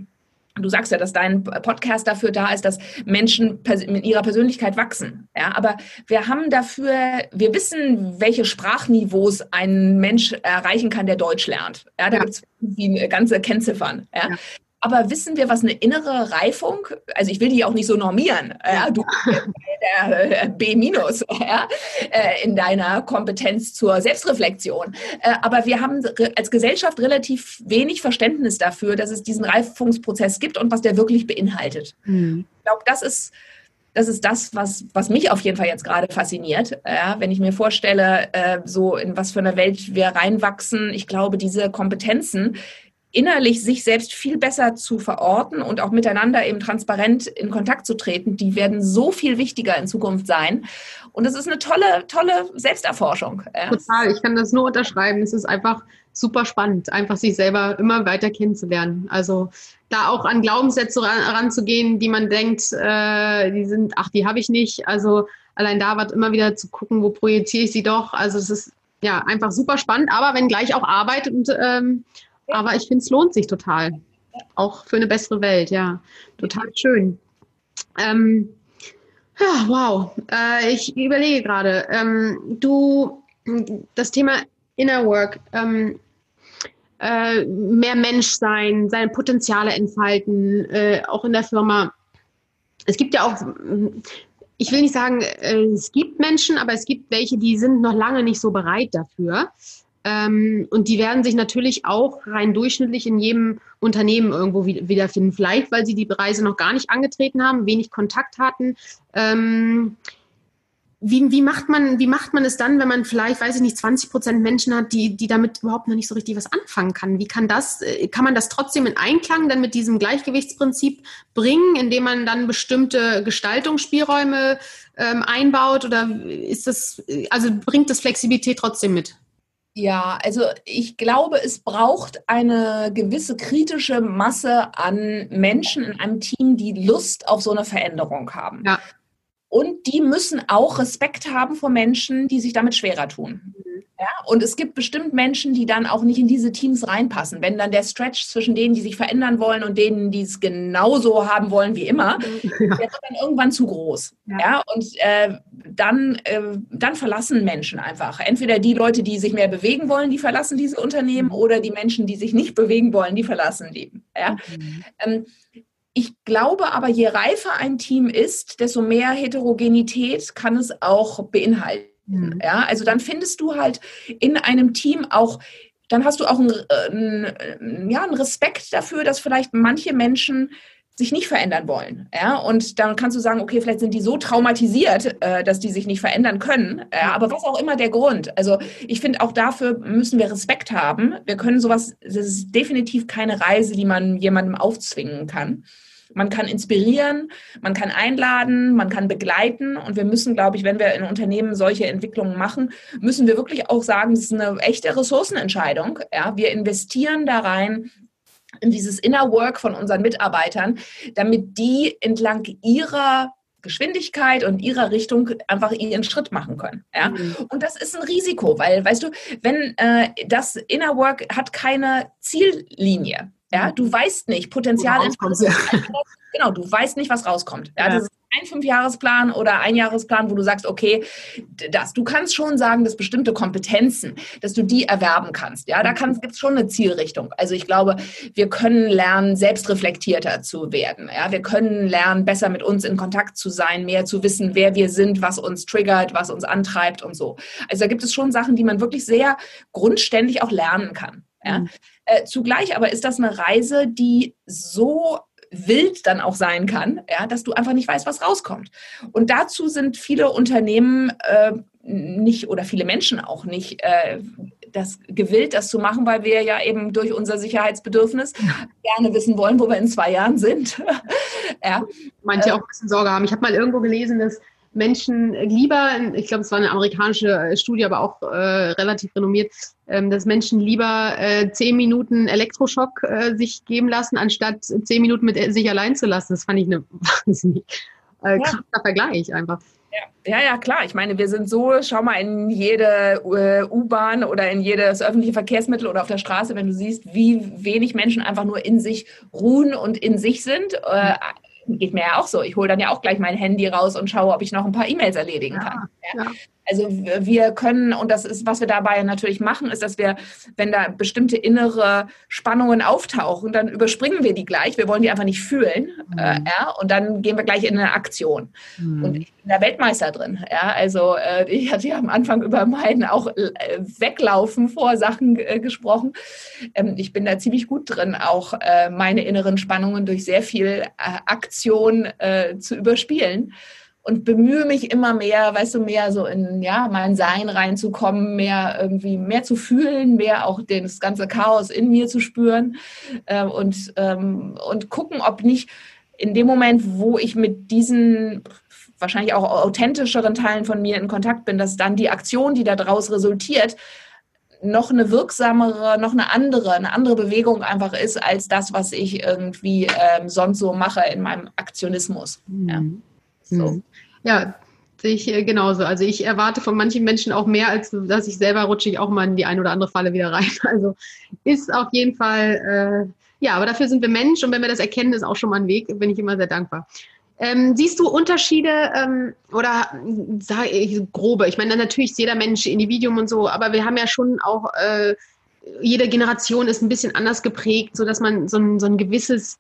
Du sagst ja, dass dein Podcast dafür da ist, dass Menschen mit ihrer Persönlichkeit wachsen. Ja, aber wir haben dafür, wir wissen, welche Sprachniveaus ein Mensch erreichen kann, der Deutsch lernt. Ja, da ja. gibt es ganze Kennziffern. Ja. ja. Aber wissen wir, was eine innere Reifung, also ich will die auch nicht so normieren, ja, du der äh, B minus ja, äh, in deiner Kompetenz zur Selbstreflexion. Äh, aber wir haben als Gesellschaft relativ wenig Verständnis dafür, dass es diesen Reifungsprozess gibt und was der wirklich beinhaltet. Mhm. Ich glaube, das ist das ist das, was, was mich auf jeden Fall jetzt gerade fasziniert. Ja, wenn ich mir vorstelle, äh, so in was für eine Welt wir reinwachsen, ich glaube, diese Kompetenzen, innerlich sich selbst viel besser zu verorten und auch miteinander eben transparent in Kontakt zu treten, die werden so viel wichtiger in Zukunft sein. Und es ist eine tolle, tolle Selbsterforschung. Total, ich kann das nur unterschreiben. Es ist einfach super spannend, einfach sich selber immer weiter kennenzulernen. Also da auch an Glaubenssätze ranzugehen, die man denkt, äh, die sind, ach, die habe ich nicht. Also allein da wird immer wieder zu gucken, wo projiziere ich sie doch. Also es ist ja einfach super spannend, aber wenn gleich auch Arbeit und ähm, aber ich finde, es lohnt sich total. Auch für eine bessere Welt, ja. Total schön. Ähm, ja, wow. Äh, ich überlege gerade. Ähm, du, das Thema Inner Work, ähm, äh, mehr Mensch sein, seine Potenziale entfalten, äh, auch in der Firma. Es gibt ja auch, ich will nicht sagen, äh, es gibt Menschen, aber es gibt welche, die sind noch lange nicht so bereit dafür. Ähm, und die werden sich natürlich auch rein durchschnittlich in jedem Unternehmen irgendwo wiederfinden. Vielleicht, weil sie die Reise noch gar nicht angetreten haben, wenig Kontakt hatten. Ähm, wie, wie, macht man, wie macht man es dann, wenn man vielleicht, weiß ich nicht, 20 Prozent Menschen hat, die, die damit überhaupt noch nicht so richtig was anfangen kann? Wie kann das, äh, kann man das trotzdem in Einklang dann mit diesem Gleichgewichtsprinzip bringen, indem man dann bestimmte Gestaltungsspielräume ähm, einbaut? Oder ist das, also bringt das Flexibilität trotzdem mit? Ja, also ich glaube, es braucht eine gewisse kritische Masse an Menschen in einem Team, die Lust auf so eine Veränderung haben. Ja. Und die müssen auch Respekt haben vor Menschen, die sich damit schwerer tun. Ja, und es gibt bestimmt Menschen, die dann auch nicht in diese Teams reinpassen. Wenn dann der Stretch zwischen denen, die sich verändern wollen und denen, die es genauso haben wollen wie immer, ja. der wird dann irgendwann zu groß. Ja, ja und äh, dann, äh, dann verlassen Menschen einfach. Entweder die Leute, die sich mehr bewegen wollen, die verlassen diese Unternehmen, mhm. oder die Menschen, die sich nicht bewegen wollen, die verlassen die. Ja? Mhm. Ähm, ich glaube aber, je reifer ein Team ist, desto mehr Heterogenität kann es auch beinhalten. Mhm. Ja, also dann findest du halt in einem Team auch, dann hast du auch einen, einen, ja, einen Respekt dafür, dass vielleicht manche Menschen sich nicht verändern wollen. Ja, und dann kannst du sagen, okay, vielleicht sind die so traumatisiert, äh, dass die sich nicht verändern können. Ja, aber was auch immer der Grund. Also ich finde, auch dafür müssen wir Respekt haben. Wir können sowas, das ist definitiv keine Reise, die man jemandem aufzwingen kann. Man kann inspirieren, man kann einladen, man kann begleiten. Und wir müssen, glaube ich, wenn wir in Unternehmen solche Entwicklungen machen, müssen wir wirklich auch sagen, das ist eine echte Ressourcenentscheidung. Ja, wir investieren da rein, in dieses Inner Work von unseren Mitarbeitern, damit die entlang ihrer Geschwindigkeit und ihrer Richtung einfach ihren Schritt machen können. Ja? Mhm. Und das ist ein Risiko, weil, weißt du, wenn äh, das Inner Work hat keine Ziellinie. Ja, du weißt nicht, Potenzial ist, genau, du weißt nicht, was rauskommt. Ja, ja. Das ist ein Fünfjahresplan oder ein Jahresplan, wo du sagst, okay, das, du kannst schon sagen, dass bestimmte Kompetenzen, dass du die erwerben kannst. Ja, da gibt es schon eine Zielrichtung. Also ich glaube, wir können lernen, selbstreflektierter zu werden. Ja, wir können lernen, besser mit uns in Kontakt zu sein, mehr zu wissen, wer wir sind, was uns triggert, was uns antreibt und so. Also da gibt es schon Sachen, die man wirklich sehr grundständig auch lernen kann. Ja? Mhm. Äh, zugleich aber ist das eine Reise, die so wild dann auch sein kann, ja, dass du einfach nicht weißt, was rauskommt. Und dazu sind viele Unternehmen äh, nicht oder viele Menschen auch nicht äh, das gewillt, das zu machen, weil wir ja eben durch unser Sicherheitsbedürfnis gerne wissen wollen, wo wir in zwei Jahren sind. ja. Manche auch ein bisschen Sorge haben. Ich habe mal irgendwo gelesen, dass Menschen lieber, ich glaube, es war eine amerikanische äh, Studie, aber auch äh, relativ renommiert, ähm, dass Menschen lieber äh, zehn Minuten Elektroschock äh, sich geben lassen, anstatt zehn Minuten mit sich allein zu lassen. Das fand ich eine wahnsinnig äh, krasser ja. Vergleich einfach. Ja, ja, ja, klar. Ich meine, wir sind so, schau mal in jede äh, U-Bahn oder in jedes öffentliche Verkehrsmittel oder auf der Straße, wenn du siehst, wie wenig Menschen einfach nur in sich ruhen und in sich sind. Äh, geht mir ja auch so. Ich hole dann ja auch gleich mein Handy raus und schaue, ob ich noch ein paar E-Mails erledigen kann. Ja, ja. Also wir können, und das ist, was wir dabei natürlich machen, ist, dass wir, wenn da bestimmte innere Spannungen auftauchen, dann überspringen wir die gleich. Wir wollen die einfach nicht fühlen. Mhm. Äh, ja, und dann gehen wir gleich in eine Aktion. Mhm. Und ich bin da Weltmeister drin. Ja, also äh, ich hatte ja am Anfang über meinen auch äh, Weglaufen vor Sachen äh, gesprochen. Ähm, ich bin da ziemlich gut drin, auch äh, meine inneren Spannungen durch sehr viel äh, Aktion zu überspielen und bemühe mich immer mehr, weißt du, mehr so in ja, mein Sein reinzukommen, mehr irgendwie mehr zu fühlen, mehr auch das ganze Chaos in mir zu spüren äh, und, ähm, und gucken, ob nicht in dem Moment, wo ich mit diesen wahrscheinlich auch authentischeren Teilen von mir in Kontakt bin, dass dann die Aktion, die daraus resultiert, noch eine wirksamere, noch eine andere, eine andere Bewegung einfach ist als das, was ich irgendwie ähm, sonst so mache in meinem Aktionismus. Ja. Mhm. So. Mhm. Ja, sehe ich genauso. Also ich erwarte von manchen Menschen auch mehr, als dass ich selber rutsche ich auch mal in die eine oder andere Falle wieder rein. Also ist auf jeden Fall, äh, ja, aber dafür sind wir Mensch und wenn wir das erkennen, ist auch schon mal ein Weg, bin ich immer sehr dankbar. Ähm, siehst du Unterschiede ähm, oder sage ich grobe? Ich meine, natürlich ist jeder Mensch Individuum und so, aber wir haben ja schon auch, äh, jede Generation ist ein bisschen anders geprägt, so dass man so ein, so ein gewisses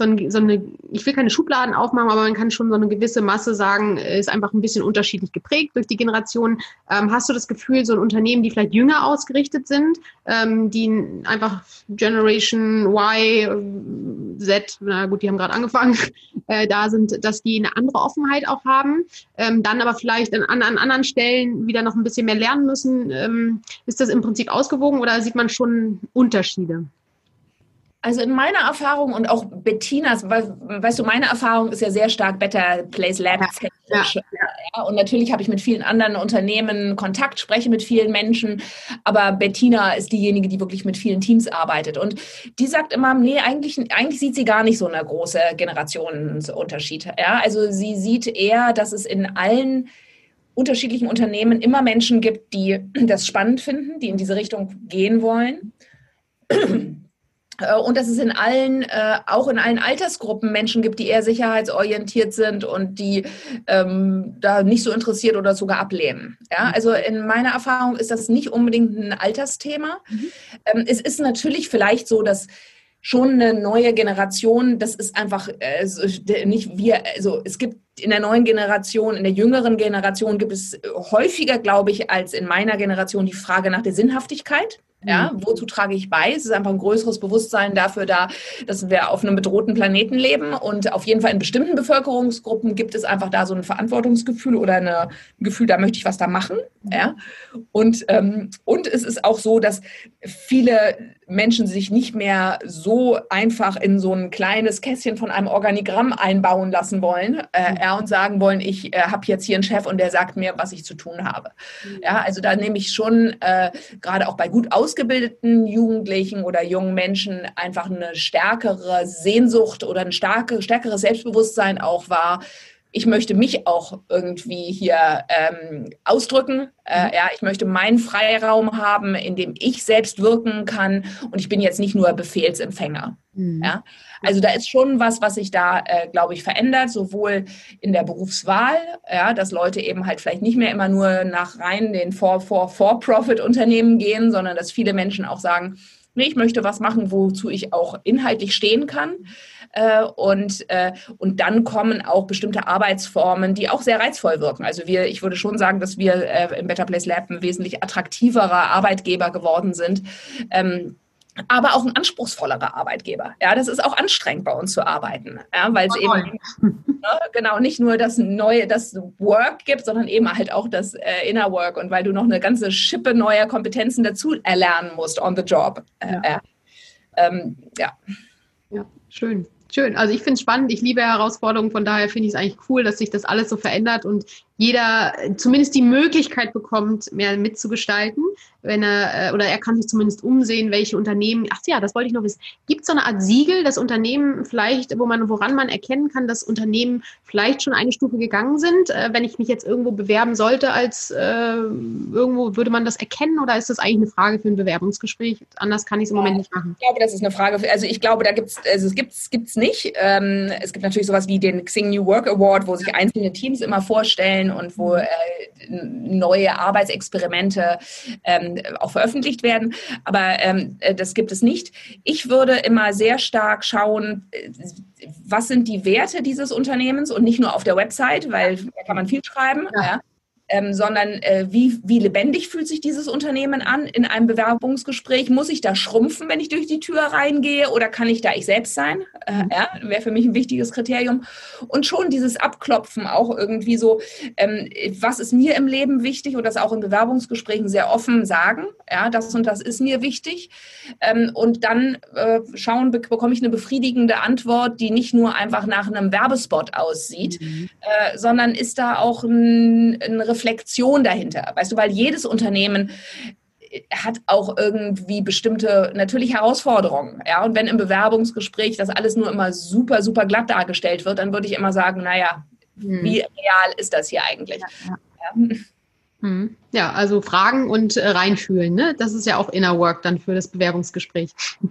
so, ein, so eine, ich will keine Schubladen aufmachen, aber man kann schon so eine gewisse Masse sagen, ist einfach ein bisschen unterschiedlich geprägt durch die Generation. Ähm, hast du das Gefühl, so ein Unternehmen, die vielleicht jünger ausgerichtet sind, ähm, die einfach Generation Y, Z, na gut, die haben gerade angefangen, äh, da sind, dass die eine andere Offenheit auch haben, ähm, dann aber vielleicht an, an, anderen Stellen wieder noch ein bisschen mehr lernen müssen. Ähm, ist das im Prinzip ausgewogen oder sieht man schon Unterschiede? Also in meiner Erfahrung und auch Bettinas, weißt du, meine Erfahrung ist ja sehr stark Better Place Lab. Ja, ja. ja, und natürlich habe ich mit vielen anderen Unternehmen Kontakt, spreche mit vielen Menschen, aber Bettina ist diejenige, die wirklich mit vielen Teams arbeitet. Und die sagt immer, nee, eigentlich, eigentlich sieht sie gar nicht so eine große Generationenunterschied. Ja, also sie sieht eher, dass es in allen unterschiedlichen Unternehmen immer Menschen gibt, die das spannend finden, die in diese Richtung gehen wollen. Äh, und dass es in allen, äh, auch in allen Altersgruppen Menschen gibt, die eher sicherheitsorientiert sind und die ähm, da nicht so interessiert oder sogar ablehnen. Ja, mhm. also in meiner Erfahrung ist das nicht unbedingt ein Altersthema. Mhm. Ähm, es ist natürlich vielleicht so, dass schon eine neue Generation, das ist einfach äh, nicht wir, also es gibt in der neuen Generation, in der jüngeren Generation gibt es häufiger, glaube ich, als in meiner Generation die Frage nach der Sinnhaftigkeit. Ja, mhm. wozu trage ich bei? Es ist einfach ein größeres Bewusstsein dafür da, dass wir auf einem bedrohten Planeten leben und auf jeden Fall in bestimmten Bevölkerungsgruppen gibt es einfach da so ein Verantwortungsgefühl oder ein Gefühl, da möchte ich was da machen. Mhm. Ja, und, ähm, und es ist auch so, dass viele Menschen sich nicht mehr so einfach in so ein kleines Kästchen von einem Organigramm einbauen lassen wollen äh, ja, und sagen wollen, ich äh, habe jetzt hier einen Chef und der sagt mir, was ich zu tun habe. Mhm. Ja, also da nehme ich schon äh, gerade auch bei gut ausgebildeten Jugendlichen oder jungen Menschen einfach eine stärkere Sehnsucht oder ein starke, stärkeres Selbstbewusstsein auch wahr, ich möchte mich auch irgendwie hier ähm, ausdrücken. Äh, mhm. ja, ich möchte meinen Freiraum haben, in dem ich selbst wirken kann und ich bin jetzt nicht nur Befehlsempfänger. Mhm. Ja, also da ist schon was, was sich da, äh, glaube ich, verändert, sowohl in der Berufswahl, ja, dass Leute eben halt vielleicht nicht mehr immer nur nach rein den For-Profit-Unternehmen gehen, sondern dass viele Menschen auch sagen, nee, ich möchte was machen, wozu ich auch inhaltlich stehen kann. Äh, und, äh, und dann kommen auch bestimmte Arbeitsformen, die auch sehr reizvoll wirken. Also wir, ich würde schon sagen, dass wir äh, im Better Place Lab ein wesentlich attraktiverer Arbeitgeber geworden sind. Ähm, aber auch ein anspruchsvollerer Arbeitgeber. Ja, das ist auch anstrengend bei uns zu arbeiten, ja, weil es oh, eben ne, genau nicht nur das neue, das Work gibt, sondern eben halt auch das äh, Inner Work und weil du noch eine ganze Schippe neuer Kompetenzen dazu erlernen musst on the job. Äh, ja. Ähm, ja. ja, schön. Schön. Also ich finde es spannend. Ich liebe Herausforderungen. Von daher finde ich es eigentlich cool, dass sich das alles so verändert und jeder zumindest die Möglichkeit bekommt, mehr mitzugestalten, wenn er äh, oder er kann sich zumindest umsehen, welche Unternehmen. Ach ja, das wollte ich noch wissen. Gibt es so eine Art Siegel, das Unternehmen vielleicht, wo man, woran man erkennen kann, dass Unternehmen vielleicht schon eine Stufe gegangen sind? Äh, wenn ich mich jetzt irgendwo bewerben sollte, als äh, irgendwo würde man das erkennen oder ist das eigentlich eine Frage für ein Bewerbungsgespräch? Anders kann ich es im ja, Moment nicht machen. Ich glaube, das ist eine Frage. Für, also ich glaube, da gibt es, also es gibt es nicht. Ähm, es gibt natürlich sowas wie den Xing New Work Award, wo sich einzelne Teams immer vorstellen und wo mhm. äh, neue Arbeitsexperimente ähm, auch veröffentlicht werden. Aber ähm, äh, das gibt es nicht. Ich würde immer sehr stark schauen, äh, was sind die Werte dieses Unternehmens und nicht nur auf der Website, weil da kann man viel schreiben. Ja. Ja ähm, sondern äh, wie, wie lebendig fühlt sich dieses Unternehmen an in einem Bewerbungsgespräch? Muss ich da schrumpfen, wenn ich durch die Tür reingehe oder kann ich da ich selbst sein? Äh, mhm. ja, wäre für mich ein wichtiges Kriterium. Und schon dieses Abklopfen auch irgendwie so, ähm, was ist mir im Leben wichtig und das auch in Bewerbungsgesprächen sehr offen sagen, ja, das und das ist mir wichtig. Ähm, und dann äh, schauen, bekomme ich eine befriedigende Antwort, die nicht nur einfach nach einem Werbespot aussieht, mhm. äh, sondern ist da auch ein, ein Reflexion dahinter. Weißt du, weil jedes Unternehmen hat auch irgendwie bestimmte natürlich Herausforderungen. Ja, und wenn im Bewerbungsgespräch das alles nur immer super, super glatt dargestellt wird, dann würde ich immer sagen, naja, hm. wie real ist das hier eigentlich? Ja, ja. Hm. Ja also Fragen und äh, reinfühlen, ne? Das ist ja auch Inner Work dann für das Bewerbungsgespräch.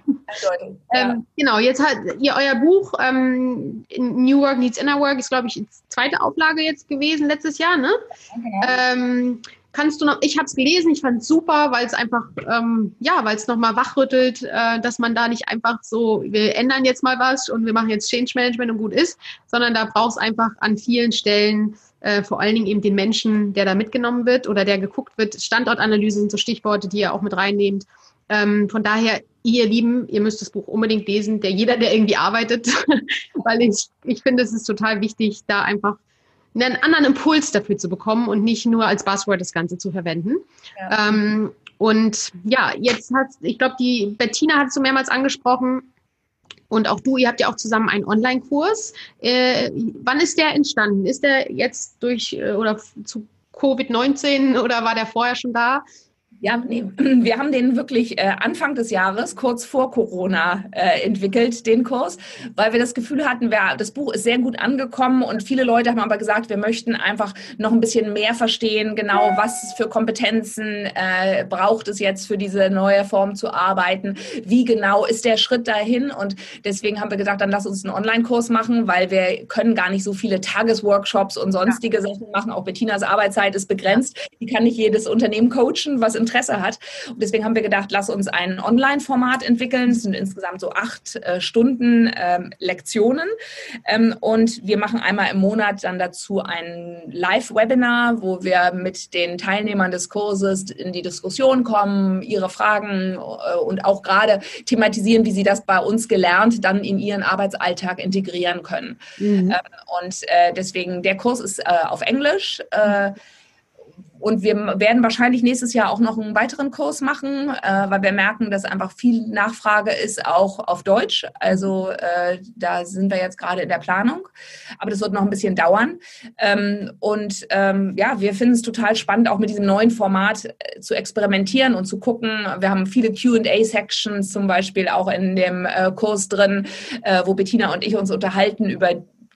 Ja. ähm, genau, jetzt hat ihr euer Buch ähm, New Work Needs Inner Work ist, glaube ich, zweite Auflage jetzt gewesen letztes Jahr, ne? Okay. Ähm, kannst du noch, ich habe es gelesen, ich fand es super, weil es einfach, ähm, ja, weil es nochmal wachrüttelt, äh, dass man da nicht einfach so, wir ändern jetzt mal was und wir machen jetzt Change Management und gut ist, sondern da braucht es einfach an vielen Stellen äh, vor allen Dingen eben den Menschen, der da mitgenommen wird oder der geguckt wird. Standortanalyse sind so Stichworte, die ihr auch mit reinnehmt. Ähm, von daher, ihr Lieben, ihr müsst das Buch unbedingt lesen, der jeder, der irgendwie arbeitet, weil ich, ich finde, es ist total wichtig, da einfach einen anderen Impuls dafür zu bekommen und nicht nur als Buzzword das Ganze zu verwenden. Ja. Ähm, und ja, jetzt hat, ich glaube, die Bettina hat es so mehrmals angesprochen, Und auch du, ihr habt ja auch zusammen einen Online-Kurs. Äh, wann ist der entstanden? Ist der jetzt durch äh, oder zu Covid-19 oder war der vorher schon da? Ja, nee, wir haben den wirklich äh, Anfang des Jahres, kurz vor Corona, äh, entwickelt, den Kurs, weil wir das Gefühl hatten, wir, das Buch ist sehr gut angekommen und viele Leute haben aber gesagt, wir möchten einfach noch ein bisschen mehr verstehen, genau was für Kompetenzen äh, braucht es jetzt für diese neue Form zu arbeiten, wie genau ist der Schritt dahin und deswegen haben wir gesagt, dann lass uns einen Online-Kurs machen, weil wir können gar nicht so viele Tagesworkshops und sonstige ja. Sachen machen. Auch Bettinas Arbeitszeit ist begrenzt. Die kann nicht jedes Unternehmen coachen, was im Interesse hat. Und deswegen haben wir gedacht, lass uns ein Online-Format entwickeln. Es sind insgesamt so acht äh, Stunden ähm, Lektionen. Ähm, und wir machen einmal im Monat dann dazu ein Live-Webinar, wo wir mit den Teilnehmern des Kurses in die Diskussion kommen, ihre Fragen äh, und auch gerade thematisieren, wie sie das bei uns gelernt dann in ihren Arbeitsalltag integrieren können. Mhm. Äh, und äh, deswegen, der Kurs ist äh, auf Englisch. Äh, und wir werden wahrscheinlich nächstes Jahr auch noch einen weiteren Kurs machen, äh, weil wir merken, dass einfach viel Nachfrage ist, auch auf Deutsch. Also äh, da sind wir jetzt gerade in der Planung. Aber das wird noch ein bisschen dauern. Ähm, und ähm, ja, wir finden es total spannend, auch mit diesem neuen Format äh, zu experimentieren und zu gucken. Wir haben viele QA-Sections zum Beispiel auch in dem äh, Kurs drin, äh, wo Bettina und ich uns unterhalten über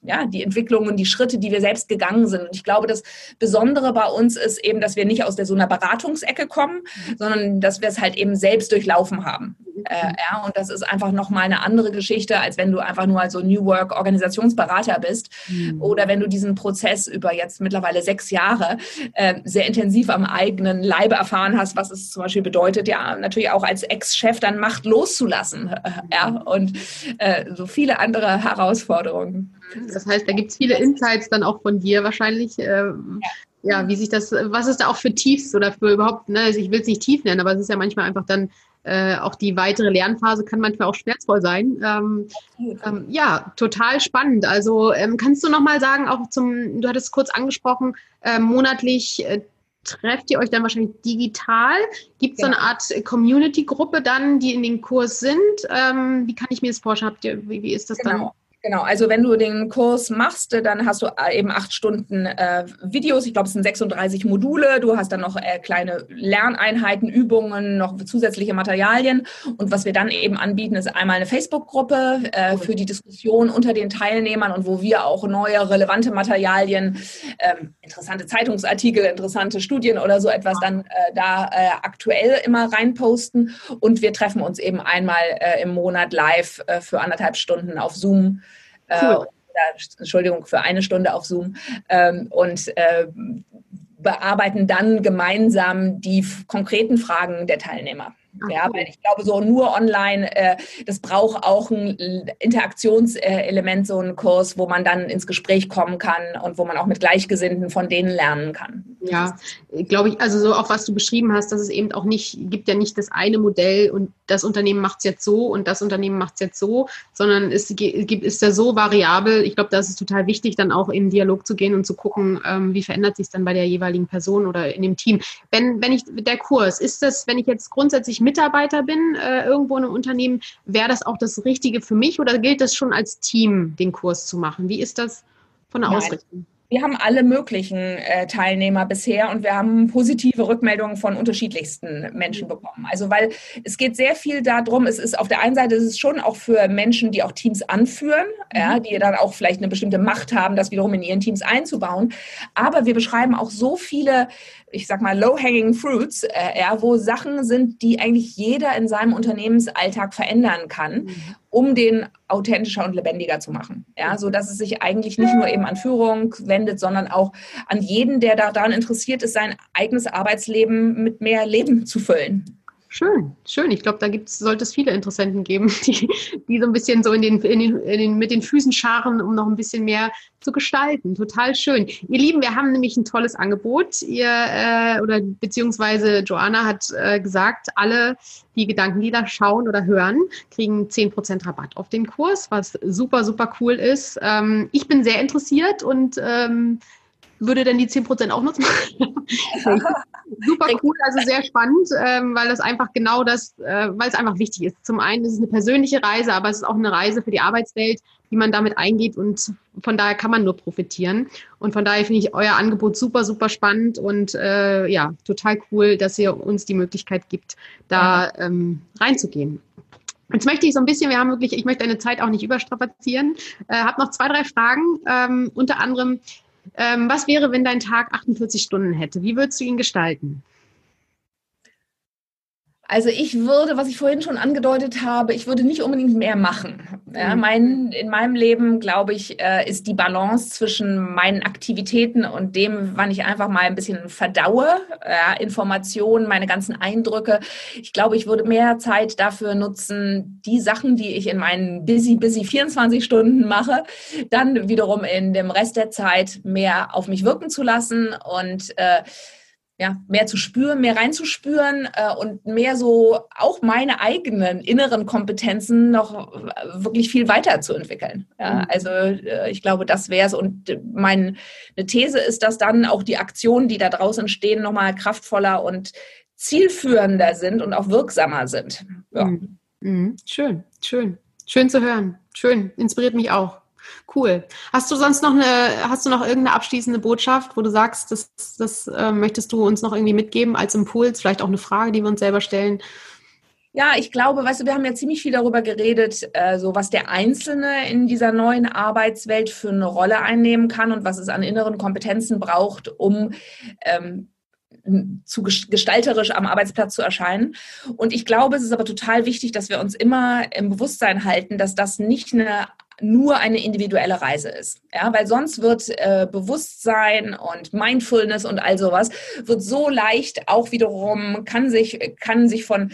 ja, die Entwicklungen, die Schritte, die wir selbst gegangen sind. Und ich glaube, das Besondere bei uns ist eben, dass wir nicht aus der so einer Beratungsecke kommen, mhm. sondern dass wir es halt eben selbst durchlaufen haben. Mhm. Äh, ja, und das ist einfach nochmal eine andere Geschichte, als wenn du einfach nur als so New Work Organisationsberater bist mhm. oder wenn du diesen Prozess über jetzt mittlerweile sechs Jahre äh, sehr intensiv am eigenen Leibe erfahren hast, was es zum Beispiel bedeutet, ja, natürlich auch als Ex-Chef dann Macht loszulassen. Äh, ja, und äh, so viele andere Herausforderungen. Das heißt, da gibt es viele Insights dann auch von dir wahrscheinlich. Ähm, ja. ja. wie sich das, was ist da auch für Tiefs oder für überhaupt, ne, ich will es nicht tief nennen, aber es ist ja manchmal einfach dann äh, auch die weitere Lernphase kann manchmal auch schmerzvoll sein. Ähm, ähm, ja, total spannend. Also ähm, kannst du nochmal sagen, auch zum, du hattest kurz angesprochen, äh, monatlich äh, trefft ihr euch dann wahrscheinlich digital? Gibt es ja. so eine Art Community-Gruppe dann, die in den Kurs sind? Ähm, wie kann ich mir das vorstellen? Habt ihr, wie, wie ist das genau. dann? Genau, also wenn du den Kurs machst, dann hast du äh, eben acht Stunden äh, Videos. Ich glaube, es sind 36 Module. Du hast dann noch äh, kleine Lerneinheiten, Übungen, noch zusätzliche Materialien. Und was wir dann eben anbieten, ist einmal eine Facebook-Gruppe äh, für die Diskussion unter den Teilnehmern und wo wir auch neue, relevante Materialien, ähm, interessante Zeitungsartikel, interessante Studien oder so etwas dann äh, da äh, aktuell immer reinposten. Und wir treffen uns eben einmal im Monat live für anderthalb Stunden auf Zoom Cool. Äh, Entschuldigung, für eine Stunde auf Zoom ähm, und äh, bearbeiten dann gemeinsam die konkreten Fragen der Teilnehmer. Ja, weil ich glaube, so nur online, äh, das braucht auch ein Interaktionselement, so ein Kurs, wo man dann ins Gespräch kommen kann und wo man auch mit Gleichgesinnten von denen lernen kann. Ja, glaube ich, also so auch was du beschrieben hast, dass es eben auch nicht, gibt ja nicht das eine Modell und das Unternehmen macht es jetzt so und das Unternehmen macht es jetzt so, sondern es gibt, ist ja so variabel. Ich glaube, da ist es total wichtig, dann auch in Dialog zu gehen und zu gucken, ähm, wie verändert sich es dann bei der jeweiligen Person oder in dem Team. Wenn, wenn ich, der Kurs, ist das, wenn ich jetzt grundsätzlich Mitarbeiter bin, äh, irgendwo in einem Unternehmen, wäre das auch das Richtige für mich oder gilt das schon als Team, den Kurs zu machen? Wie ist das von der Nein. Ausrichtung? Wir haben alle möglichen äh, Teilnehmer bisher und wir haben positive Rückmeldungen von unterschiedlichsten Menschen bekommen. Also weil es geht sehr viel darum, es ist auf der einen Seite ist es schon auch für Menschen, die auch Teams anführen, mhm. ja, die dann auch vielleicht eine bestimmte Macht haben, das wiederum in ihren Teams einzubauen. Aber wir beschreiben auch so viele ich sag mal, low-hanging fruits, äh, ja, wo Sachen sind, die eigentlich jeder in seinem Unternehmensalltag verändern kann, mhm. um den authentischer und lebendiger zu machen. Ja, so dass es sich eigentlich nicht nur eben an Führung wendet, sondern auch an jeden, der daran interessiert ist, sein eigenes Arbeitsleben mit mehr Leben zu füllen. Schön, schön. Ich glaube, da gibt's, sollte es viele Interessenten geben, die, die so ein bisschen so in den, in den, in den, mit den Füßen scharen, um noch ein bisschen mehr zu gestalten. Total schön. Ihr Lieben, wir haben nämlich ein tolles Angebot. Ihr äh, oder beziehungsweise Joanna hat äh, gesagt, alle, die Gedanken, die da schauen oder hören, kriegen 10% Rabatt auf den Kurs, was super, super cool ist. Ähm, ich bin sehr interessiert und ähm, würde denn die 10% auch nutzen. Super cool, also sehr spannend, ähm, weil das einfach genau das, äh, weil es einfach wichtig ist. Zum einen ist es eine persönliche Reise, aber es ist auch eine Reise für die Arbeitswelt, die man damit eingeht und von daher kann man nur profitieren. Und von daher finde ich euer Angebot super, super spannend und äh, ja, total cool, dass ihr uns die Möglichkeit gibt, da ähm, reinzugehen. Jetzt möchte ich so ein bisschen, wir haben wirklich, ich möchte deine Zeit auch nicht überstrapazieren, äh, habe noch zwei, drei Fragen, ähm, unter anderem, ähm, was wäre, wenn dein Tag 48 Stunden hätte? Wie würdest du ihn gestalten? Also ich würde, was ich vorhin schon angedeutet habe, ich würde nicht unbedingt mehr machen. Ja, mhm. mein, in meinem Leben, glaube ich, äh, ist die Balance zwischen meinen Aktivitäten und dem, wann ich einfach mal ein bisschen verdaue, ja, Informationen, meine ganzen Eindrücke. Ich glaube, ich würde mehr Zeit dafür nutzen, die Sachen, die ich in meinen busy, busy 24 Stunden mache, dann wiederum in dem Rest der Zeit mehr auf mich wirken zu lassen und äh, ja, mehr zu spüren, mehr reinzuspüren äh, und mehr so auch meine eigenen inneren Kompetenzen noch wirklich viel weiterzuentwickeln. Ja, mhm. also äh, ich glaube, das wäre es. Und meine These ist, dass dann auch die Aktionen, die da draußen entstehen, nochmal kraftvoller und zielführender sind und auch wirksamer sind. Ja. Mhm. Mhm. Schön, schön. Schön zu hören. Schön. Inspiriert mich auch. Cool. Hast du sonst noch eine, hast du noch irgendeine abschließende Botschaft, wo du sagst, das, das äh, möchtest du uns noch irgendwie mitgeben als Impuls, vielleicht auch eine Frage, die wir uns selber stellen? Ja, ich glaube, weißt du, wir haben ja ziemlich viel darüber geredet, äh, so was der Einzelne in dieser neuen Arbeitswelt für eine Rolle einnehmen kann und was es an inneren Kompetenzen braucht, um ähm, zu gestalterisch am Arbeitsplatz zu erscheinen. Und ich glaube, es ist aber total wichtig, dass wir uns immer im Bewusstsein halten, dass das nicht eine nur eine individuelle Reise ist. Ja, weil sonst wird äh, Bewusstsein und Mindfulness und all sowas wird so leicht auch wiederum kann sich kann sich von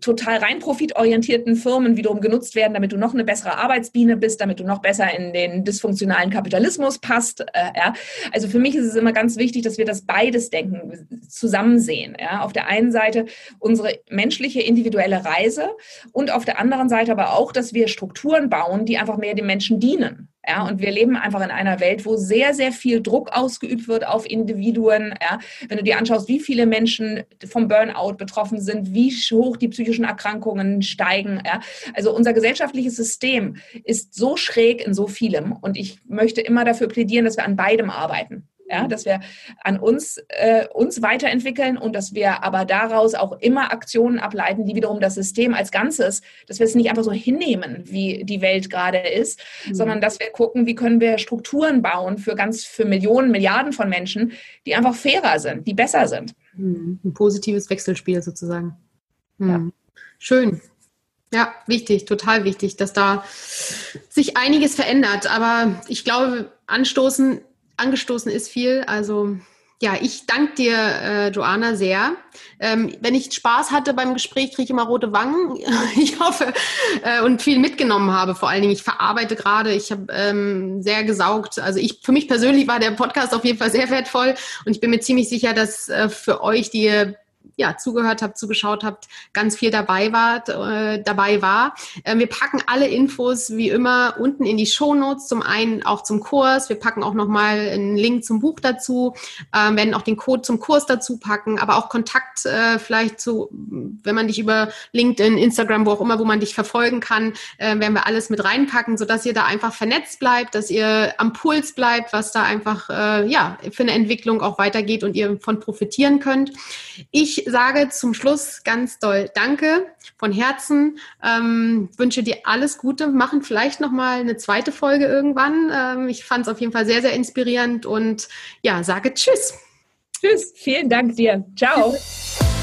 total rein profitorientierten Firmen wiederum genutzt werden, damit du noch eine bessere Arbeitsbiene bist, damit du noch besser in den dysfunktionalen Kapitalismus passt. Äh, ja. Also für mich ist es immer ganz wichtig, dass wir das beides denken, zusammen sehen. Ja. Auf der einen Seite unsere menschliche individuelle Reise und auf der anderen Seite aber auch, dass wir Strukturen bauen, die einfach mehr den Menschen dienen. Ja, und wir leben einfach in einer Welt, wo sehr, sehr viel Druck ausgeübt wird auf Individuen. Ja, wenn du dir anschaust, wie viele Menschen vom Burnout betroffen sind, wie hoch die psychischen Erkrankungen steigen. Ja, also unser gesellschaftliches System ist so schräg in so vielem. Und ich möchte immer dafür plädieren, dass wir an beidem arbeiten. Ja, dass wir an uns, äh, uns weiterentwickeln und dass wir aber daraus auch immer Aktionen ableiten, die wiederum das System als Ganzes, dass wir es nicht einfach so hinnehmen, wie die Welt gerade ist, mhm. sondern dass wir gucken, wie können wir Strukturen bauen für ganz, für Millionen, Milliarden von Menschen, die einfach fairer sind, die besser sind. Mhm. Ein positives Wechselspiel sozusagen. Mhm. Ja. Schön. Ja, wichtig, total wichtig, dass da sich einiges verändert. Aber ich glaube, anstoßen angestoßen ist viel. Also ja, ich danke dir, äh, Joanna, sehr. Ähm, wenn ich Spaß hatte beim Gespräch, kriege ich immer rote Wangen. ich hoffe äh, und viel mitgenommen habe. Vor allen Dingen, ich verarbeite gerade. Ich habe ähm, sehr gesaugt. Also ich, für mich persönlich war der Podcast auf jeden Fall sehr wertvoll und ich bin mir ziemlich sicher, dass äh, für euch, die ja, zugehört habt, zugeschaut habt, ganz viel dabei wart, äh, dabei war. Äh, wir packen alle Infos wie immer unten in die Shownotes, zum einen auch zum Kurs. Wir packen auch nochmal einen Link zum Buch dazu, äh, werden auch den Code zum Kurs dazu packen, aber auch Kontakt äh, vielleicht zu, wenn man dich über LinkedIn, Instagram, wo auch immer, wo man dich verfolgen kann, äh, werden wir alles mit reinpacken, sodass ihr da einfach vernetzt bleibt, dass ihr am Puls bleibt, was da einfach äh, ja für eine Entwicklung auch weitergeht und ihr von profitieren könnt. Ich sage zum Schluss ganz doll Danke von Herzen. Ähm, wünsche dir alles Gute. Machen vielleicht noch mal eine zweite Folge irgendwann. Ähm, ich fand es auf jeden Fall sehr, sehr inspirierend und ja, sage Tschüss. Tschüss. Vielen Dank dir. Ciao.